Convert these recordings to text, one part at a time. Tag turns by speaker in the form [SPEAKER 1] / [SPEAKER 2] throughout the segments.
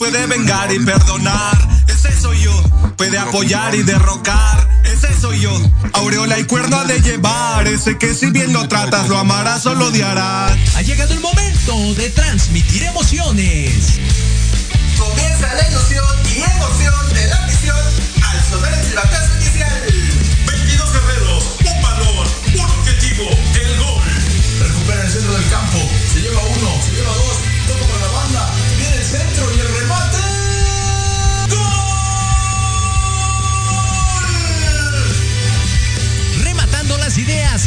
[SPEAKER 1] Puede vengar y perdonar, ese soy yo. Puede apoyar y derrocar, ese soy yo. Aureola y cuerno ha de llevar, ese que si bien lo tratas, lo amarás o lo odiarás.
[SPEAKER 2] Ha llegado el momento de transmitir emociones.
[SPEAKER 1] Comienza la ilusión y emoción de la misión al sonar el silbatazo inicial.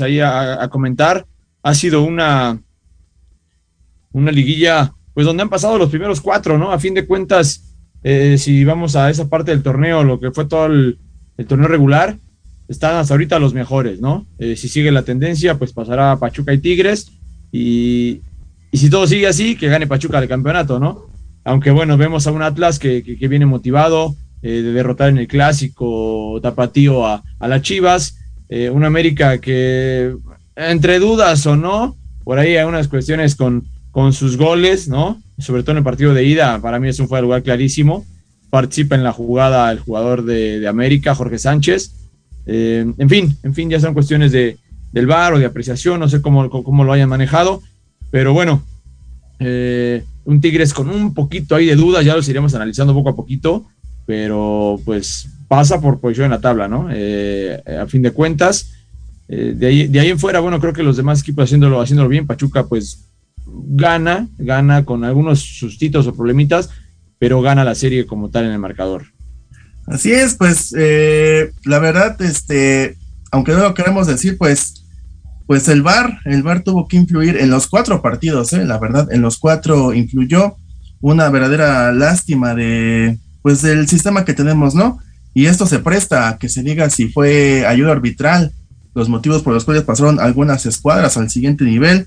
[SPEAKER 3] Ahí a, a comentar. Ha sido una, una liguilla, pues donde han pasado los primeros cuatro, ¿no? A fin de cuentas, eh, si vamos a esa parte del torneo, lo que fue todo el, torneo regular, están hasta ahorita los mejores, ¿no? Eh, si sigue la tendencia, pues pasará Pachuca y Tigres. Y, y si todo sigue así, que gane Pachuca el campeonato, ¿no? Aunque bueno, vemos a un Atlas que, que, que viene motivado eh, de derrotar en el clásico tapatío a, a las Chivas. Eh, un América que, entre dudas o no, por ahí hay unas cuestiones con, con sus goles, ¿no? Sobre todo en el partido de ida, para mí es un fuera de lugar clarísimo. Participa en la jugada el jugador de, de América, Jorge Sánchez. Eh, en fin, en fin, ya son cuestiones de, del VAR o de apreciación, no sé cómo, cómo lo hayan manejado, pero bueno, eh, un Tigres con un poquito ahí de dudas, ya los iremos analizando poco a poquito, pero pues pasa por posición en la tabla, ¿no? Eh, a fin de cuentas, eh, de, ahí, de ahí en fuera, bueno, creo que los demás equipos haciéndolo, haciéndolo bien, Pachuca pues gana, gana con algunos sustitos o problemitas, pero gana la serie como tal en el marcador.
[SPEAKER 4] Así es, pues eh, la verdad, este, aunque no lo queremos decir, pues pues el VAR, el VAR tuvo que influir en los cuatro partidos, ¿eh? la verdad, en los cuatro influyó una verdadera lástima de, pues del sistema que tenemos, ¿no? Y esto se presta a que se diga si fue ayuda arbitral, los motivos por los cuales pasaron algunas escuadras al siguiente nivel.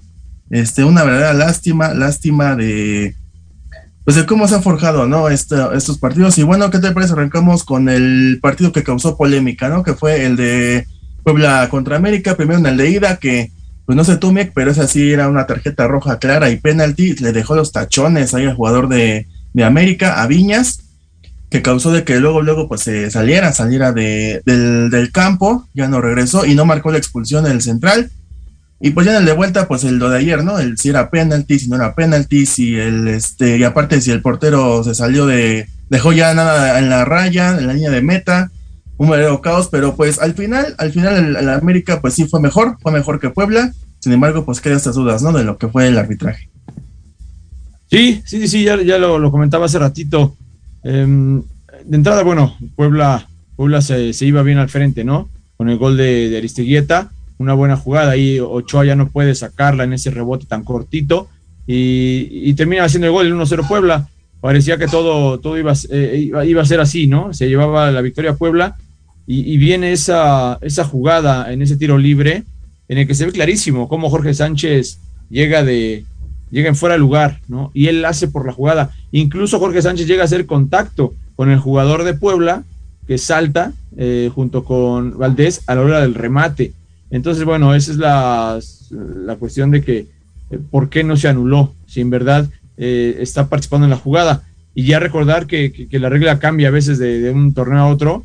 [SPEAKER 4] Este, una verdadera lástima, lástima de, pues de cómo se han forjado, ¿no? estos partidos. Y bueno, ¿qué te parece? Arrancamos con el partido que causó polémica, ¿no? Que fue el de Puebla contra América, primero en el de ida, que pues no sé tú, pero esa sí era una tarjeta roja clara y penalti, le dejó los tachones ahí al jugador de, de América, a Viñas, que causó de que luego, luego, pues se saliera, saliera de, del, del, campo, ya no regresó y no marcó la expulsión en el central. Y pues ya en el de vuelta, pues el lo de ayer, ¿no? El si era penalti, si no era penalti, si el, este, y aparte si el portero se salió de, dejó ya nada en la raya, en la línea de meta, un verdadero caos, pero pues al final, al final el, América pues sí fue mejor, fue mejor que Puebla, sin embargo, pues quedan estas dudas, ¿no? De lo que fue el arbitraje.
[SPEAKER 3] Sí, sí, sí, ya, ya lo comentaba hace ratito. Em, de entrada, bueno, Puebla, Puebla se, iba bien al frente, ¿no? Con el gol de, de Aristeguieta, una buena jugada, ahí Ochoa ya no puede sacarla en ese rebote tan cortito y, termina haciendo el gol el 1-0 Puebla. Parecía que todo, todo iba, eh, iba, a ser así, ¿no? Se llevaba la victoria a Puebla y, viene esa, esa jugada en ese tiro libre en el que se ve clarísimo cómo Jorge Sánchez llega de, llega en fuera de lugar, ¿no? Y él hace por la jugada. Incluso Jorge Sánchez llega a hacer contacto con el jugador de Puebla que salta eh, junto con Valdés a la hora del remate. Entonces, bueno, esa es la, la cuestión de que eh, por qué no se anuló, si en verdad eh, está participando en la jugada. Y ya recordar que, que, la regla cambia a veces de, de, un torneo a otro,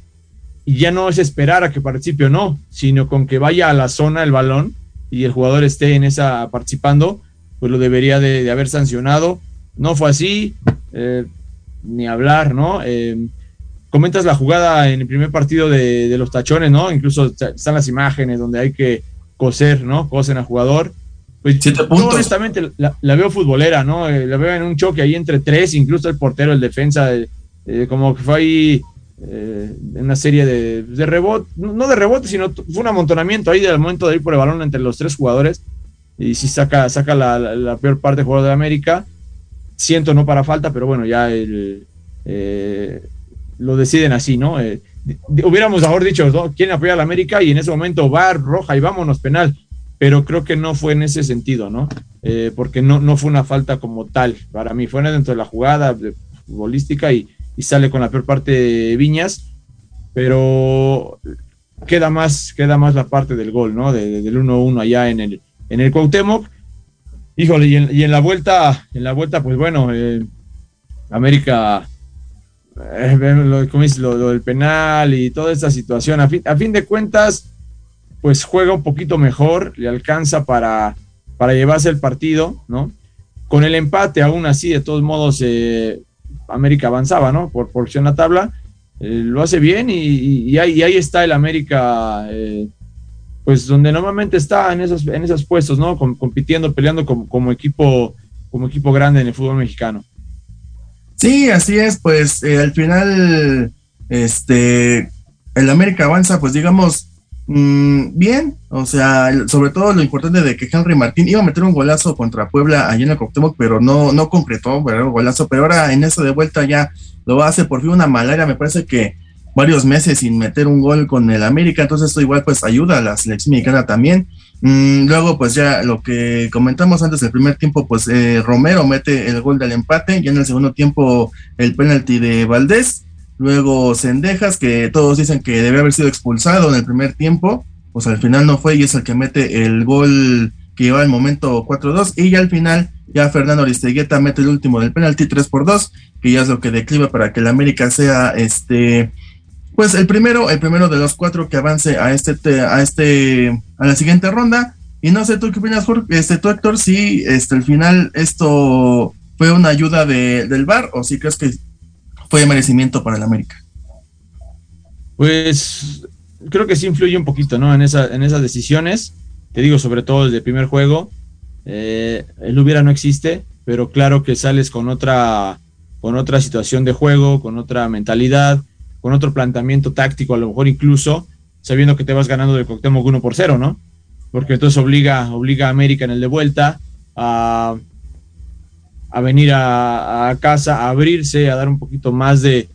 [SPEAKER 3] y ya no es esperar a que participe o no, sino con que vaya a la zona el balón y el jugador esté en esa participando, pues lo debería de, haber sancionado. No fue así, eh, ni hablar, ¿no? Eh, comentas la jugada en el primer partido de, los tachones, ¿no? Incluso están las imágenes donde hay que coser, ¿no? Cosen al jugador. Pues yo honestamente la, veo futbolera, ¿no? Eh, la veo en un choque ahí entre tres, incluso el portero, el defensa, como que fue ahí en una serie de, de rebote, no de rebote, sino fue un amontonamiento ahí del momento de ir por el balón entre los tres jugadores y si saca, saca la, peor parte del jugador de América. Siento no para falta, pero bueno, ya eh, lo deciden así, ¿no? Eh, hubiéramos mejor dicho, ¿no? ¿quién apoya a América? Y en ese momento va roja y vámonos penal. Pero creo que no fue en ese sentido, ¿no? Eh, porque no, no fue una falta como tal. Para mí fue dentro de la jugada futbolística y, y sale con la peor parte de Viñas. Pero queda más, queda más la parte del gol, ¿no? del 1-1 allá en el, en el Cuauhtémoc. Híjole, y en, la vuelta, en la vuelta, pues bueno, eh, América, eh, lo, lo, del penal y toda esta situación, a fin, a fin de cuentas, pues juega un poquito mejor, le alcanza para, para llevarse el partido, ¿no? Con el empate, aún así, de todos modos, eh, América avanzaba, ¿no? Por porción la tabla, lo hace bien y, ahí, y, ahí, está el América pues donde normalmente está en esos, en esos puestos, ¿no? compitiendo, peleando como, como, equipo, como equipo grande en el fútbol mexicano.
[SPEAKER 4] Sí, así es, pues eh, al final, este, el América avanza, pues digamos, mm, bien, o sea, sobre todo lo importante de que Henry Martín iba a meter un golazo contra Puebla allá en el Coctemoc, pero no, no concretó, ¿verdad? Un golazo, pero ahora en eso de vuelta ya lo hace por fin una malaria, me parece que varios meses sin meter un gol con el América, entonces esto igual pues ayuda a la selección mexicana también. Mm, luego pues ya lo que comentamos antes del primer tiempo, pues eh, Romero mete el gol del empate, ya en el segundo tiempo el penalti de Valdés, luego Cendejas, que todos dicen que debe haber sido expulsado en el primer tiempo, pues al final no fue y es el que mete el gol que lleva el momento 4-2 y ya al final ya Fernando Aristegueta mete el último del penalti 3 por 2, que ya es lo que decliva para que el América sea este pues el primero, el primero de los cuatro que avance a este, a este, a la siguiente ronda. Y no sé tú qué opinas, Jorge, este, tú Héctor, si este, al final esto fue una ayuda de, del VAR o si crees que fue merecimiento para el América.
[SPEAKER 3] Pues creo que sí influye un poquito, ¿no? En, esa, en esas decisiones. Te digo, sobre todo el primer juego. Eh, el hubiera no existe, pero claro que sales con otra, con otra situación de juego, con otra mentalidad con otro planteamiento táctico, a lo mejor incluso sabiendo que te vas ganando del Cuauhtémoc 1 por 0, ¿no? porque entonces obliga, obliga a América en el de vuelta a, a venir a, casa, a abrirse, a dar un poquito más de,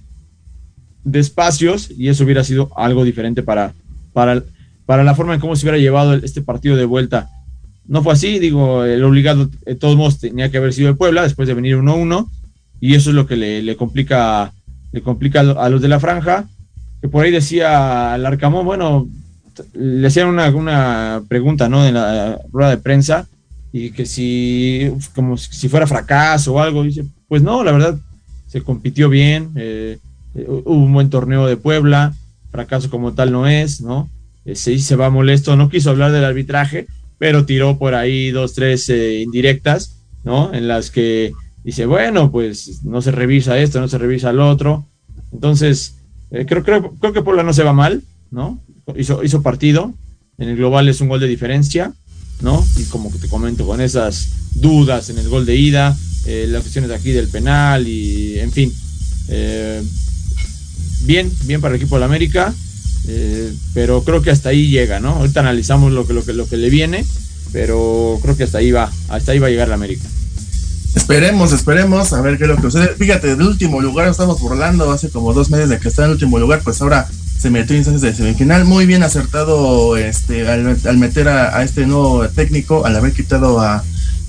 [SPEAKER 3] de espacios y eso hubiera sido algo diferente para, para, para la forma en cómo se hubiera llevado este partido de vuelta. No fue así, digo, el obligado de todos modos tenía que haber sido el Puebla después de venir 1-1 y eso es lo que le, le, complica, le complica a los de la franja, que por ahí decía el Arcamón, bueno, le hacían una, una pregunta, ¿no? En la rueda de prensa y que si, como si fuera fracaso o algo, dice, pues no, la verdad, se compitió bien, eh, hubo un buen torneo de Puebla, fracaso como tal no es, ¿no? Eh, se, se va molesto, no quiso hablar del arbitraje, pero tiró por ahí dos, tres eh, indirectas, ¿no? En las que dice, bueno, pues no se revisa esto, no se revisa lo otro. Entonces, eh, creo, creo, creo que Puebla no se va mal, ¿no? Hizo, hizo partido, en el global es un gol de diferencia, ¿no? Y como te comento, con esas dudas en el gol de ida, eh, las cuestiones de aquí del penal y, en fin, eh, bien, bien para el equipo de la América, eh, pero creo que hasta ahí llega, ¿no? Ahorita analizamos lo que, lo que, lo que le viene, pero creo que hasta ahí va, hasta ahí va a llegar la América.
[SPEAKER 4] Esperemos, esperemos a ver qué es lo que sucede. Fíjate, del último lugar estamos burlando hace como dos meses de que está en el último lugar, pues ahora se metió en instancias de semifinal. Muy bien acertado este, al, al meter a, este nuevo técnico, al haber quitado a,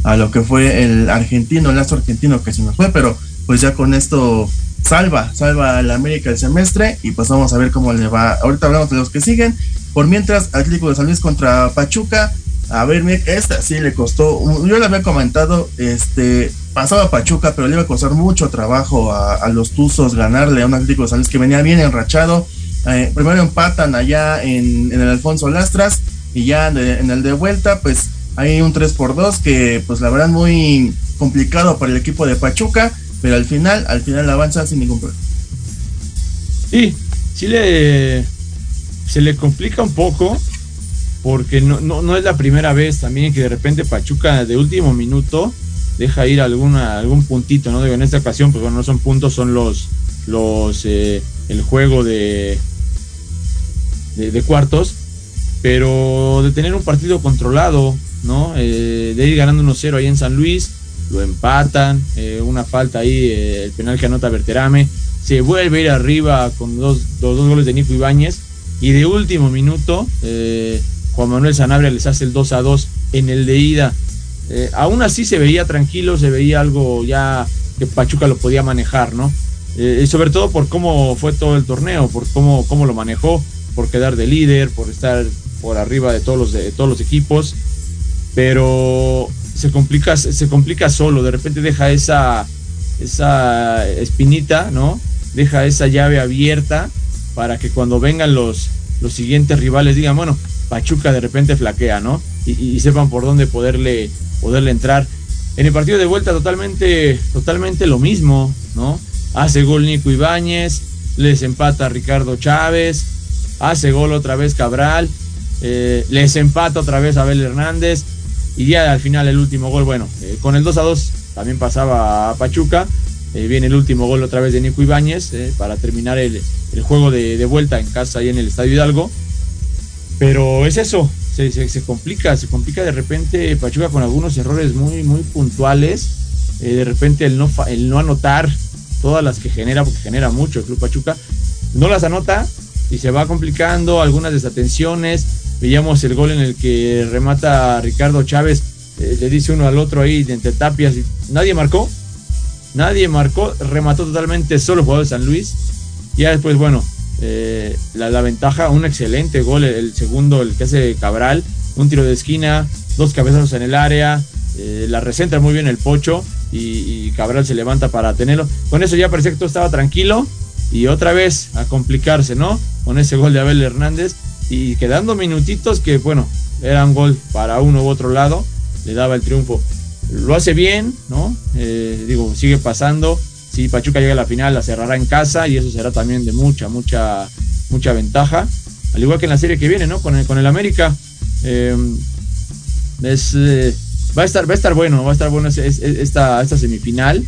[SPEAKER 4] a, lo que fue el argentino, el lazo argentino que se nos fue, pero pues ya con esto salva, salva a la América el semestre y pues vamos a ver cómo le va. Ahorita hablamos de los que siguen. Por mientras, Atlético de San Luis contra Pachuca. A ver, esta sí le costó, yo le había comentado, este, pasaba Pachuca, pero le iba a costar mucho trabajo a, los Tuzos ganarle a un Atlético de San que venía bien enrachado. Eh, primero empatan allá en, el Alfonso Lastras y ya en el de vuelta, pues hay un 3 por 2 que pues la verdad muy complicado para el equipo de Pachuca, pero al final, al final avanza sin ningún problema.
[SPEAKER 3] Sí, sí le se le complica un poco porque no, no, no, es la primera vez también que de repente Pachuca de último minuto deja ir alguna, algún puntito, ¿no? Digo, en esta ocasión, pues bueno, no son puntos, son los, los eh, el juego de, de, cuartos, pero de tener un partido controlado, ¿no? Eh, de ir ganando 1-0 ahí en San Luis, lo empatan, eh, una falta ahí, el penal que anota Berterame, se vuelve a ir arriba con dos, dos, dos goles de Nico Ibáñez, y de último minuto, Juan Manuel Sanabria les hace el 2 a 2 en el de ida. Eh, aún así se veía tranquilo, se veía algo ya que Pachuca lo podía manejar, ¿no? Eh, sobre todo por cómo fue todo el torneo, por cómo, cómo lo manejó, por quedar de líder, por estar por arriba de todos los, de todos los equipos, pero se complica, se complica solo, de repente deja esa, esa espinita, ¿no? Deja esa llave abierta para que cuando vengan los, los siguientes rivales digan, bueno, Pachuca de repente flaquea, ¿no? Y, y, sepan por dónde poderle, poderle entrar. En el partido de vuelta totalmente, totalmente lo mismo, ¿no? Hace gol Nico Ibáñez, les empata Ricardo Chávez, hace gol otra vez Cabral, eh, les empata otra vez Abel Hernández y ya al final el último gol, bueno, eh, con el 2 a 2 también pasaba a Pachuca, eh, viene el último gol otra vez de Nico Ibáñez para terminar el, juego de, de, vuelta en casa ahí en el Estadio Hidalgo. Pero es eso, se, se, se, complica, se complica de repente Pachuca con algunos errores muy, muy puntuales. Eh, de repente el no, el no anotar todas las que genera, porque genera mucho el Club Pachuca, no las anota y se va complicando, algunas desatenciones. Veíamos el gol en el que remata Ricardo Chávez, eh, le dice uno al otro ahí entre tapias, y nadie marcó, nadie marcó, remató totalmente solo el jugador de San Luis. Ya después, bueno, eh, la, ventaja, un excelente gol, el, segundo, el que hace Cabral, un tiro de esquina, dos cabezazos en el área, eh, la recentra muy bien el pocho y, y, Cabral se levanta para tenerlo. Con eso ya parecía que todo estaba tranquilo y otra vez a complicarse, ¿no? Con ese gol de Abel Hernández y quedando minutitos que, bueno, era un gol para uno u otro lado, le daba el triunfo. Lo hace bien, ¿no? Eh, digo, sigue pasando si Pachuca llega a la final la cerrará en casa y eso será también de mucha, mucha, mucha ventaja. Al igual que en la serie que viene, ¿no? Con el, con el América. Eh, es, eh, va, a estar, va a estar bueno, va a estar bueno es, es, esta, esta semifinal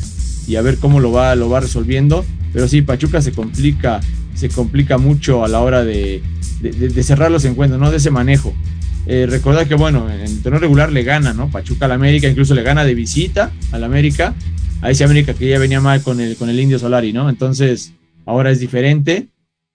[SPEAKER 3] y a ver cómo lo va, lo va resolviendo. Pero sí, Pachuca se complica, se complica mucho a la hora de, de, cerrar los encuentros, ¿no? De ese manejo. eh, recordar que, bueno, en torneo regular le gana, ¿no? Pachuca al América, incluso le gana de visita al América, a ese América que ya venía mal con el, con el Indio Solari, ¿no? Entonces, ahora es diferente.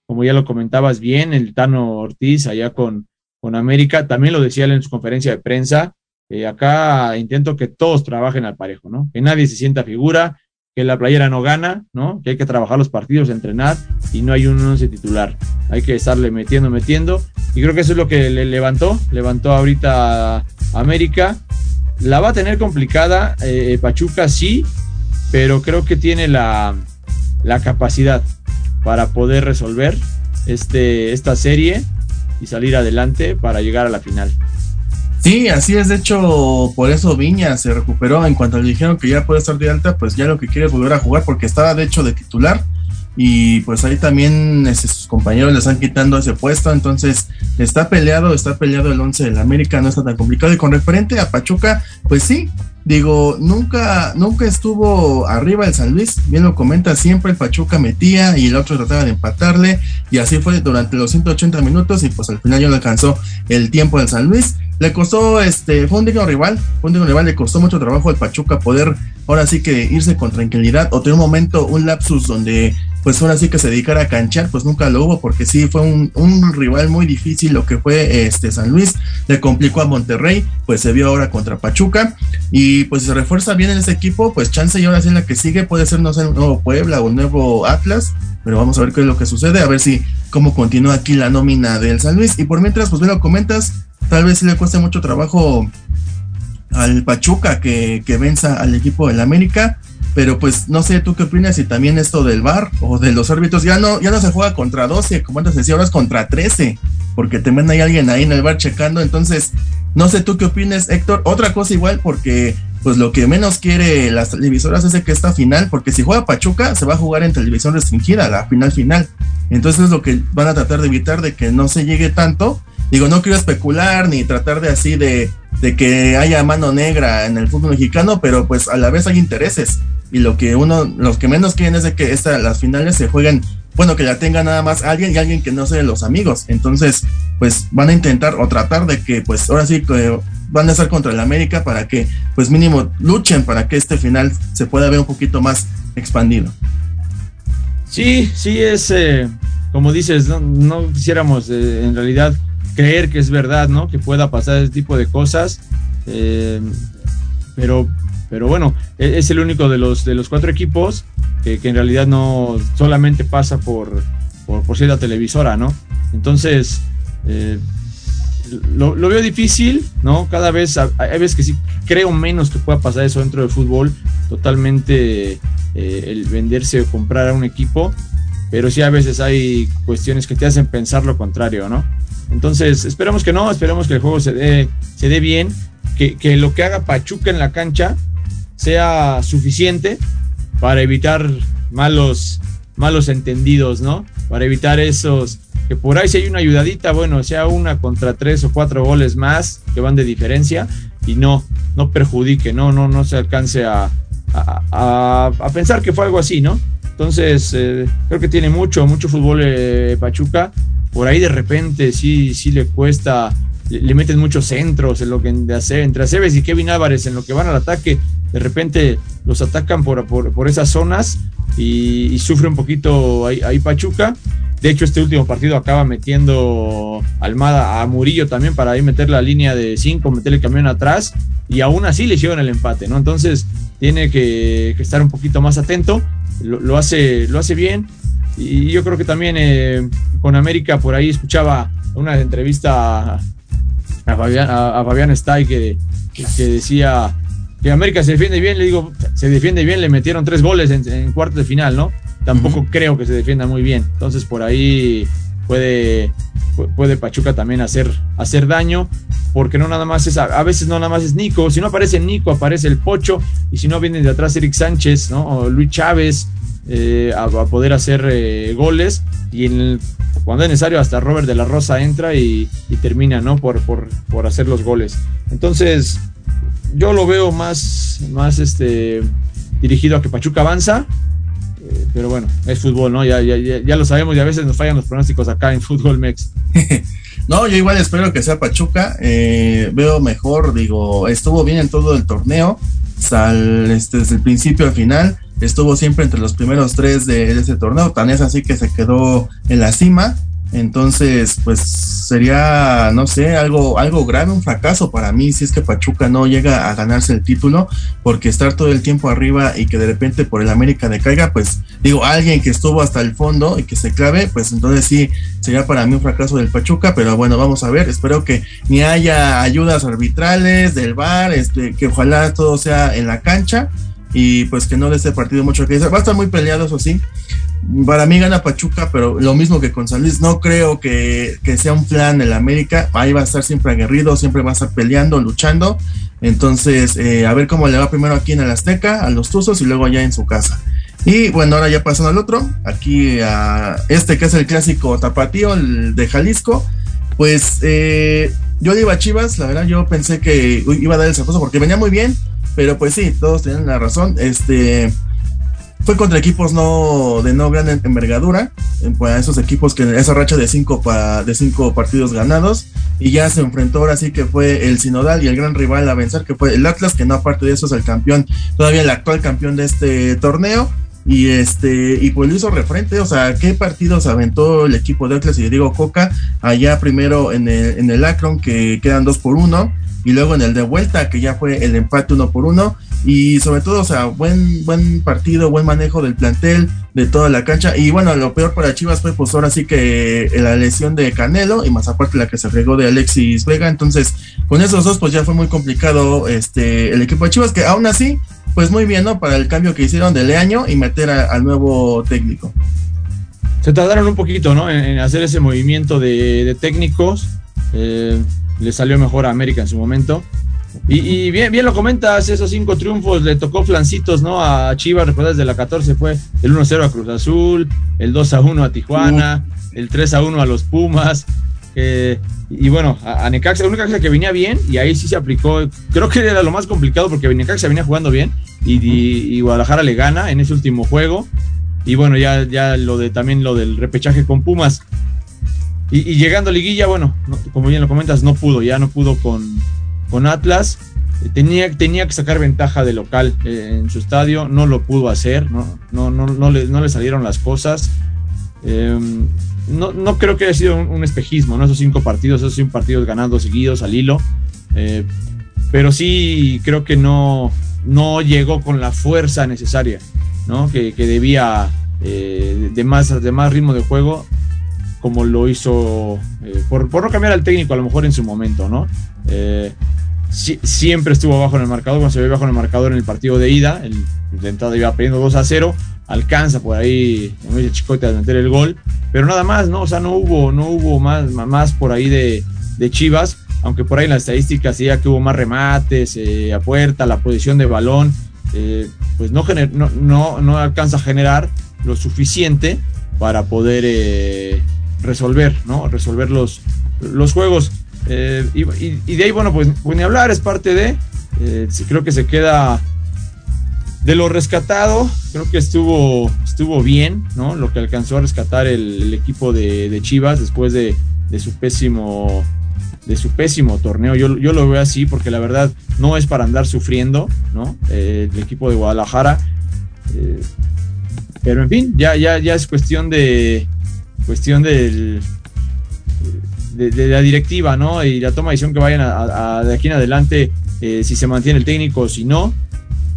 [SPEAKER 3] Como ya lo comentabas bien, el Tano Ortiz allá con, con América, también lo decía él en su conferencia de prensa, eh, acá intento que todos trabajen al parejo, ¿no? Que nadie se sienta figura, que la playera no gana, ¿no? Que hay que trabajar los partidos, entrenar y no hay un once titular. Hay que estarle metiendo, metiendo. Y creo que eso es lo que le levantó, levantó ahorita a América. La va a tener complicada, eh, Pachuca sí, pero creo que tiene la, la capacidad para poder resolver este, esta serie y salir adelante para llegar a la final.
[SPEAKER 4] Sí, así es. De hecho, por eso Viña se recuperó. En cuanto le dijeron que ya puede estar de alta, pues ya lo que quiere es volver a jugar porque estaba de hecho de titular. Y pues ahí también este, sus compañeros le están quitando ese puesto. Entonces está peleado, está peleado el 11 del América, no está tan complicado. Y con referente a Pachuca, pues sí, digo, nunca, nunca estuvo arriba el San Luis, bien lo comenta, siempre el Pachuca metía y el otro trataba de empatarle, y así fue durante los 180 minutos, y pues al final ya no alcanzó el tiempo del San Luis. Le costó, este, fue un digno rival, fue un digno rival, le costó mucho trabajo al Pachuca poder ahora sí que irse con tranquilidad o tener un momento, un lapsus donde pues ahora sí que se dedicara a canchar, pues nunca lo hubo, porque sí fue un, un, rival muy difícil lo que fue este San Luis, le complicó a Monterrey, pues se vio ahora contra Pachuca, y pues si se refuerza bien en ese equipo, pues chance y ahora sí en la que sigue puede ser, no sé, un nuevo Puebla o un nuevo Atlas, pero vamos a ver qué es lo que sucede, a ver si cómo continúa aquí la nómina del San Luis, y por mientras, pues bien lo comentas, tal vez sí le cueste mucho trabajo al Pachuca que, que venza al equipo del América, pero pues no sé tú qué opinas y también esto del VAR o de los árbitros ya no ya no se juega contra 12 como antes decía ahora es contra 13 porque también hay alguien ahí en el bar checando. Entonces no sé tú qué opinas Héctor. Otra cosa igual porque pues lo que menos quiere las televisoras es que esta final porque si juega Pachuca se va a jugar en televisión restringida la final final. Entonces es lo que van a tratar de evitar de que no se llegue tanto. Digo no quiero especular ni tratar de así de de que haya mano negra en el fútbol mexicano, pero pues a la vez hay intereses. Y lo que uno, los que menos quieren es de que esta, las finales se jueguen, bueno, que la tenga nada más alguien y alguien que no sea los amigos. Entonces, pues van a intentar o tratar de que, pues ahora sí que van a estar contra el América para que, pues mínimo, luchen para que este final se pueda ver un poquito más expandido.
[SPEAKER 3] Sí, sí, es, eh, como dices, no, no quisiéramos eh, en realidad creer que es verdad, ¿no? Que pueda pasar ese tipo de cosas. Eh, pero, pero bueno, e, es el único de los, de los cuatro equipos que, en realidad no solamente pasa por, por, por ser la televisora, ¿no? Entonces, eh, lo, lo, veo difícil, ¿no? Cada vez, hay veces que sí creo menos que pueda pasar eso dentro del fútbol, totalmente eh, el venderse o comprar a un equipo, pero sí a veces hay cuestiones que te hacen pensar lo contrario, ¿no? Entonces, esperemos que no, esperemos que el juego se dé, se dé bien, que, que lo que haga Pachuca en la cancha sea suficiente para evitar malos, malos entendidos, ¿no? Para evitar esos, que por ahí si hay una ayudadita, bueno, sea una contra tres o cuatro goles más que van de diferencia y no, no perjudique, no, no, no se alcance a, a, a, pensar que fue algo así, ¿no? Entonces, eh, creo que tiene mucho, mucho fútbol eh, Pachuca. Por ahí de repente sí, sí le cuesta, le, meten muchos centros en lo que entre Aceves y Kevin Álvarez, en lo que van al ataque, de repente los atacan por, por, por esas zonas y, sufre un poquito ahí, ahí Pachuca. De hecho, este último partido acaba metiendo Almada a Murillo también para ahí meter la línea de 5, meter el camión atrás y aún así le llevan el empate, ¿no? Entonces tiene que, estar un poquito más atento, lo, hace, lo hace bien y yo creo que también eh, con América por ahí escuchaba una entrevista a, Fabián, Stay que, que decía que América se defiende bien, le digo, se defiende bien, le metieron tres goles en, en cuartos de final, ¿no? Tampoco uh -huh. creo que se defienda muy bien. Entonces por ahí puede, puede Pachuca también hacer, hacer daño, porque no nada más es, a, veces no nada más es Nico, si no aparece Nico, aparece el Pocho, y si no viene de atrás Eric Sánchez, ¿no? O Luis Chávez, eh, a, a, poder hacer eh, goles, y en el, cuando es necesario hasta Robert de la Rosa entra y, y termina, ¿no? Por, por, por hacer los goles. Entonces, yo lo veo más, más este, dirigido a que Pachuca avanza, eh, pero bueno, es fútbol, ¿no? Ya, ya, ya, ya, lo sabemos y a veces nos fallan los pronósticos acá en Fútbol Mex.
[SPEAKER 4] No, yo igual espero que sea Pachuca. Eh, veo mejor, digo, estuvo bien en todo el torneo, sal, este, desde el principio al final. Estuvo siempre entre los primeros tres de, de ese torneo. Tan es así que se quedó en la cima. Entonces, pues sería, no sé, algo, algo grave, un fracaso para mí si es que Pachuca no llega a ganarse el título, porque estar todo el tiempo arriba y que de repente por el América decaiga, pues digo, alguien que estuvo hasta el fondo y que se clave, pues entonces sí sería para mí un fracaso del Pachuca, pero bueno, vamos a ver, espero que ni haya ayudas arbitrales del VAR, este, que ojalá todo sea en la cancha y pues que no de este partido mucho que decir. Va a estar muy peleado, eso sí. Para mí gana Pachuca, pero lo mismo que con San Luis, no creo que, que sea un plan el América. Ahí va a estar siempre aguerrido, siempre va a estar peleando, luchando. Entonces, eh, a ver cómo le va primero aquí en el Azteca, a los Tuzos y luego allá en su casa. Y bueno, ahora ya pasando al otro, aquí a este que es el clásico tapatío, el de Jalisco. Pues eh, yo le iba a Chivas, la verdad, yo pensé que iba a dar el zapazo porque venía muy bien, pero pues sí, todos tienen la razón. Este fue contra equipos no de no gran envergadura, pues esos equipos que esa racha de cinco de cinco partidos ganados y ya se enfrentó ahora sí que fue el Sinodal y el gran rival a vencer que fue el Atlas, que no aparte de eso es el campeón, todavía el actual campeón de este torneo. Y este, y pues lo hizo refrente, o sea, qué partidos aventó el equipo de Atlas y Diego Coca allá primero en el, en el Akron, que quedan dos por uno, y luego en el de vuelta, que ya fue el empate uno por uno, y sobre todo, o sea, buen, buen partido, buen manejo del plantel, de toda la cancha, y bueno, lo peor para Chivas fue pues ahora sí que la lesión de Canelo, y más aparte la que se fregó de Alexis Vega, entonces con esos dos pues ya fue muy complicado este el equipo de Chivas, que aún así, pues muy bien, ¿no? Para el cambio que hicieron de Leaño y meter al nuevo técnico.
[SPEAKER 3] Se tardaron un poquito, ¿no? En, hacer ese movimiento de, técnicos. Eh, le salió mejor a América en su momento. Y, bien, bien lo comentas, esos cinco triunfos le tocó flancitos, ¿no? A Chivas, recuerdas, de la 14 fue el 1-0 a Cruz Azul, el 2-1 a Tijuana, el 3-1 a los Pumas. y bueno, a, Necaxa, una Necaxa que venía bien y ahí sí se aplicó. Creo que era lo más complicado porque Necaxa venía jugando bien y, Guadalajara le gana en ese último juego. Y bueno, ya, ya lo de también lo del repechaje con Pumas. Y, llegando a Liguilla, bueno, como bien lo comentas, no pudo, ya no pudo con, con Atlas. Tenía, tenía que sacar ventaja de local eh, en su estadio, no lo pudo hacer, no, no, no, no, le, no le salieron las cosas. Em, no, no, creo que haya sido un, espejismo, ¿no? Esos cinco partidos, esos cinco partidos ganando seguidos al hilo. Eh, pero sí creo que no, no llegó con la fuerza necesaria, ¿no? Que, que debía eh, de, más, de más ritmo de juego como lo hizo, eh, por, por, no cambiar al técnico a lo mejor en su momento, ¿no? Eh, siempre estuvo abajo en el marcador, cuando se ve bajo en el marcador en el partido de ida, el, de entrada iba perdiendo 2 a 0, alcanza por ahí, como dice Chicote, a meter el gol, pero nada más, ¿no? O sea, no hubo, no hubo más, más por ahí de, de Chivas, aunque por ahí en las estadísticas ya que hubo más remates eh, a puerta, la posición de balón, pues no, no, no, no alcanza a generar lo suficiente para poder resolver, ¿no? Resolver los, los juegos. Eh, y, de ahí, bueno, pues, pues, ni hablar, es parte de. Eh, creo que se queda de lo rescatado. Creo que estuvo, estuvo bien, ¿no? Lo que alcanzó a rescatar el, equipo de, Chivas después de, su pésimo de su pésimo torneo. Yo, yo, lo veo así porque la verdad no es para andar sufriendo, ¿no? Eh, el equipo de Guadalajara. pero en fin, ya, ya, ya es cuestión de, cuestión del, de, la directiva, ¿no? Y la toma de decisión que vayan a, de aquí en adelante, eh, si se mantiene el técnico o si no,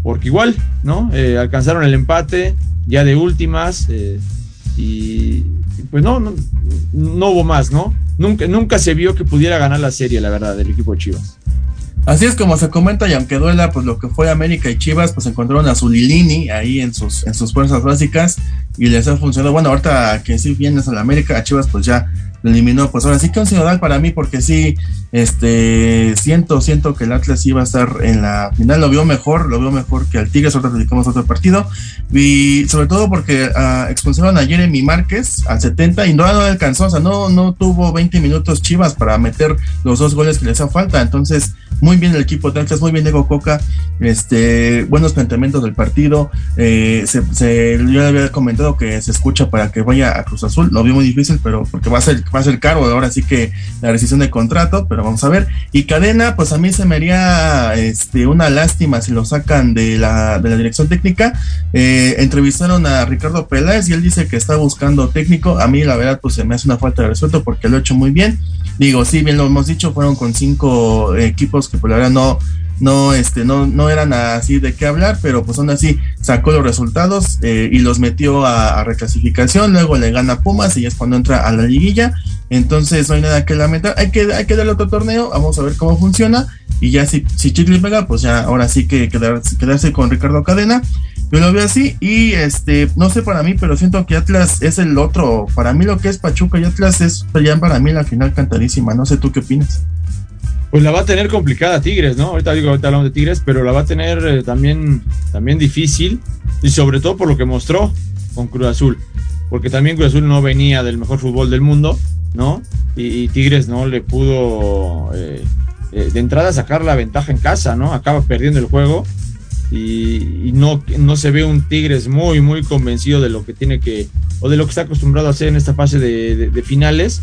[SPEAKER 3] porque igual, ¿no? Eh, alcanzaron el empate ya de últimas eh, y pues no, no, no, hubo más, ¿no? Nunca, nunca se vio que pudiera ganar la serie, la verdad, del equipo de Chivas.
[SPEAKER 4] Así es como se comenta y aunque duela, pues lo que fue América y Chivas, pues encontraron a Zulilini ahí en sus, en sus fuerzas básicas y les ha funcionado. Bueno, ahorita que sí vienes a la América, a Chivas pues ya eliminó. Pues ahora sí que un sinodal para mí, porque sí, este, siento, siento que el Atlas iba a estar en la final, lo vio mejor, lo vio mejor que al Tigres, ahorita dedicamos otro partido, y sobre todo porque uh, expulsaron a Jeremy Márquez al 70 y no, no alcanzó, o sea, no, no tuvo 20 minutos Chivas para meter los dos goles que les hacen falta, entonces, muy bien el equipo de Atlas, muy bien Diego Coca, este, buenos planteamientos del partido, eh, se, se, yo había comentado que se escucha para que vaya a Cruz Azul, lo vio muy difícil, pero porque va a ser va a ser caro ahora sí que la rescisión de contrato, pero vamos a ver. Y Cadena, pues a mí se me haría este, una lástima si lo sacan de la, de la dirección técnica. Eh, entrevistaron a Ricardo Peláez y él dice que está buscando técnico. A mí la verdad pues se me hace una falta de respeto porque lo ha hecho muy bien. Digo, sí, bien lo hemos dicho, fueron con cinco equipos que por la verdad no no, este, no, no eran así de qué hablar, pero pues aún así sacó los resultados eh, y los metió a, reclasificación, luego le gana Pumas y es cuando entra a la liguilla, entonces no hay nada que lamentar, hay que, hay que darle otro torneo, vamos a ver cómo funciona, y ya si, si Chicli pega, pues ya ahora sí que quedarse, quedarse con Ricardo Cadena, yo lo veo así, y este, no sé para mí, pero siento que Atlas es el otro, para mí lo que es Pachuca y Atlas es ya para mí la final cantadísima, no sé tú qué opinas.
[SPEAKER 3] Pues la va a tener complicada Tigres, ¿no? Ahorita digo, ahorita hablamos de Tigres, pero la va a tener eh, también, también difícil, y sobre todo por lo que mostró con Cruz Azul, porque también Cruz Azul no venía del mejor fútbol del mundo, ¿no? Y, Tigres no le pudo eh, eh, de entrada sacar la ventaja en casa, ¿no? Acaba perdiendo el juego y, no, no se ve un Tigres muy, muy convencido de lo que tiene que, o de lo que está acostumbrado a hacer en esta fase de finales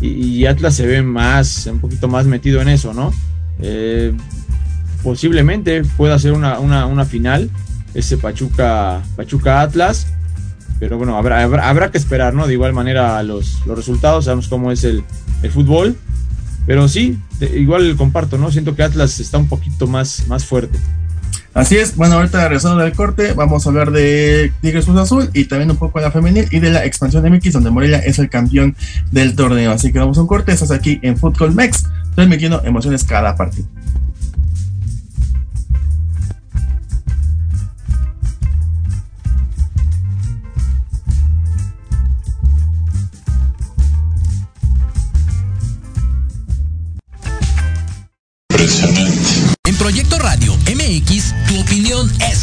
[SPEAKER 3] y, Atlas se ve más, un poquito más metido en eso, ¿no? Eh, posiblemente pueda ser una, una, final, ese Pachuca, Pachuca Atlas, pero bueno, habrá, habrá, que esperar, ¿no? De igual manera los, los resultados, sabemos cómo es el, el fútbol, pero sí, igual comparto, ¿no? Siento que Atlas está un poquito más, más fuerte.
[SPEAKER 4] Así es, bueno, ahorita regresando del corte, vamos a hablar de Tigres Cruz Azul y también un poco de la femenil y de la expansión de MX, donde Morelia es el campeón del torneo. Así que vamos a un corte, estás aquí en Football Mex, transmitiendo emociones cada partido.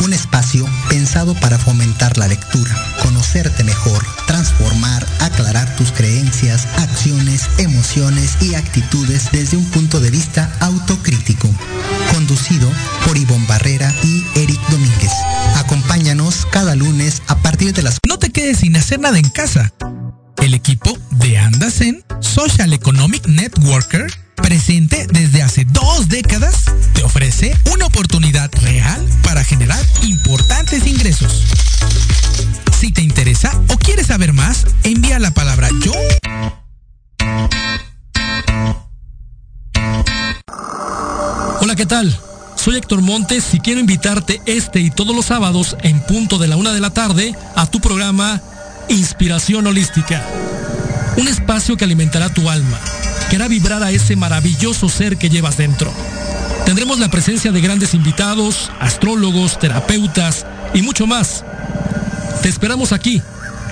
[SPEAKER 5] un espacio pensado para fomentar la lectura, conocerte mejor, transformar, aclarar tus creencias, acciones, emociones y actitudes desde un punto de vista autocrítico. Conducido por Ivonne Barrera y Eric Domínguez. Acompáñanos cada lunes a partir de las...
[SPEAKER 6] No te quedes sin hacer nada en casa. El equipo de Andasen, Social Economic Networker, presente desde hace dos décadas, te ofrece una oportunidad real para generar importantes ingresos. Si te interesa o quieres saber más, envía la palabra yo. Hola, ¿qué tal? Soy Héctor Montes y quiero invitarte este y todos los sábados en punto de la una de la tarde a tu programa Inspiración Holística. Un espacio que alimentará tu alma, que hará vibrar a ese maravilloso ser que llevas dentro. Tendremos la presencia de grandes invitados, astrólogos, terapeutas y mucho más te esperamos aquí,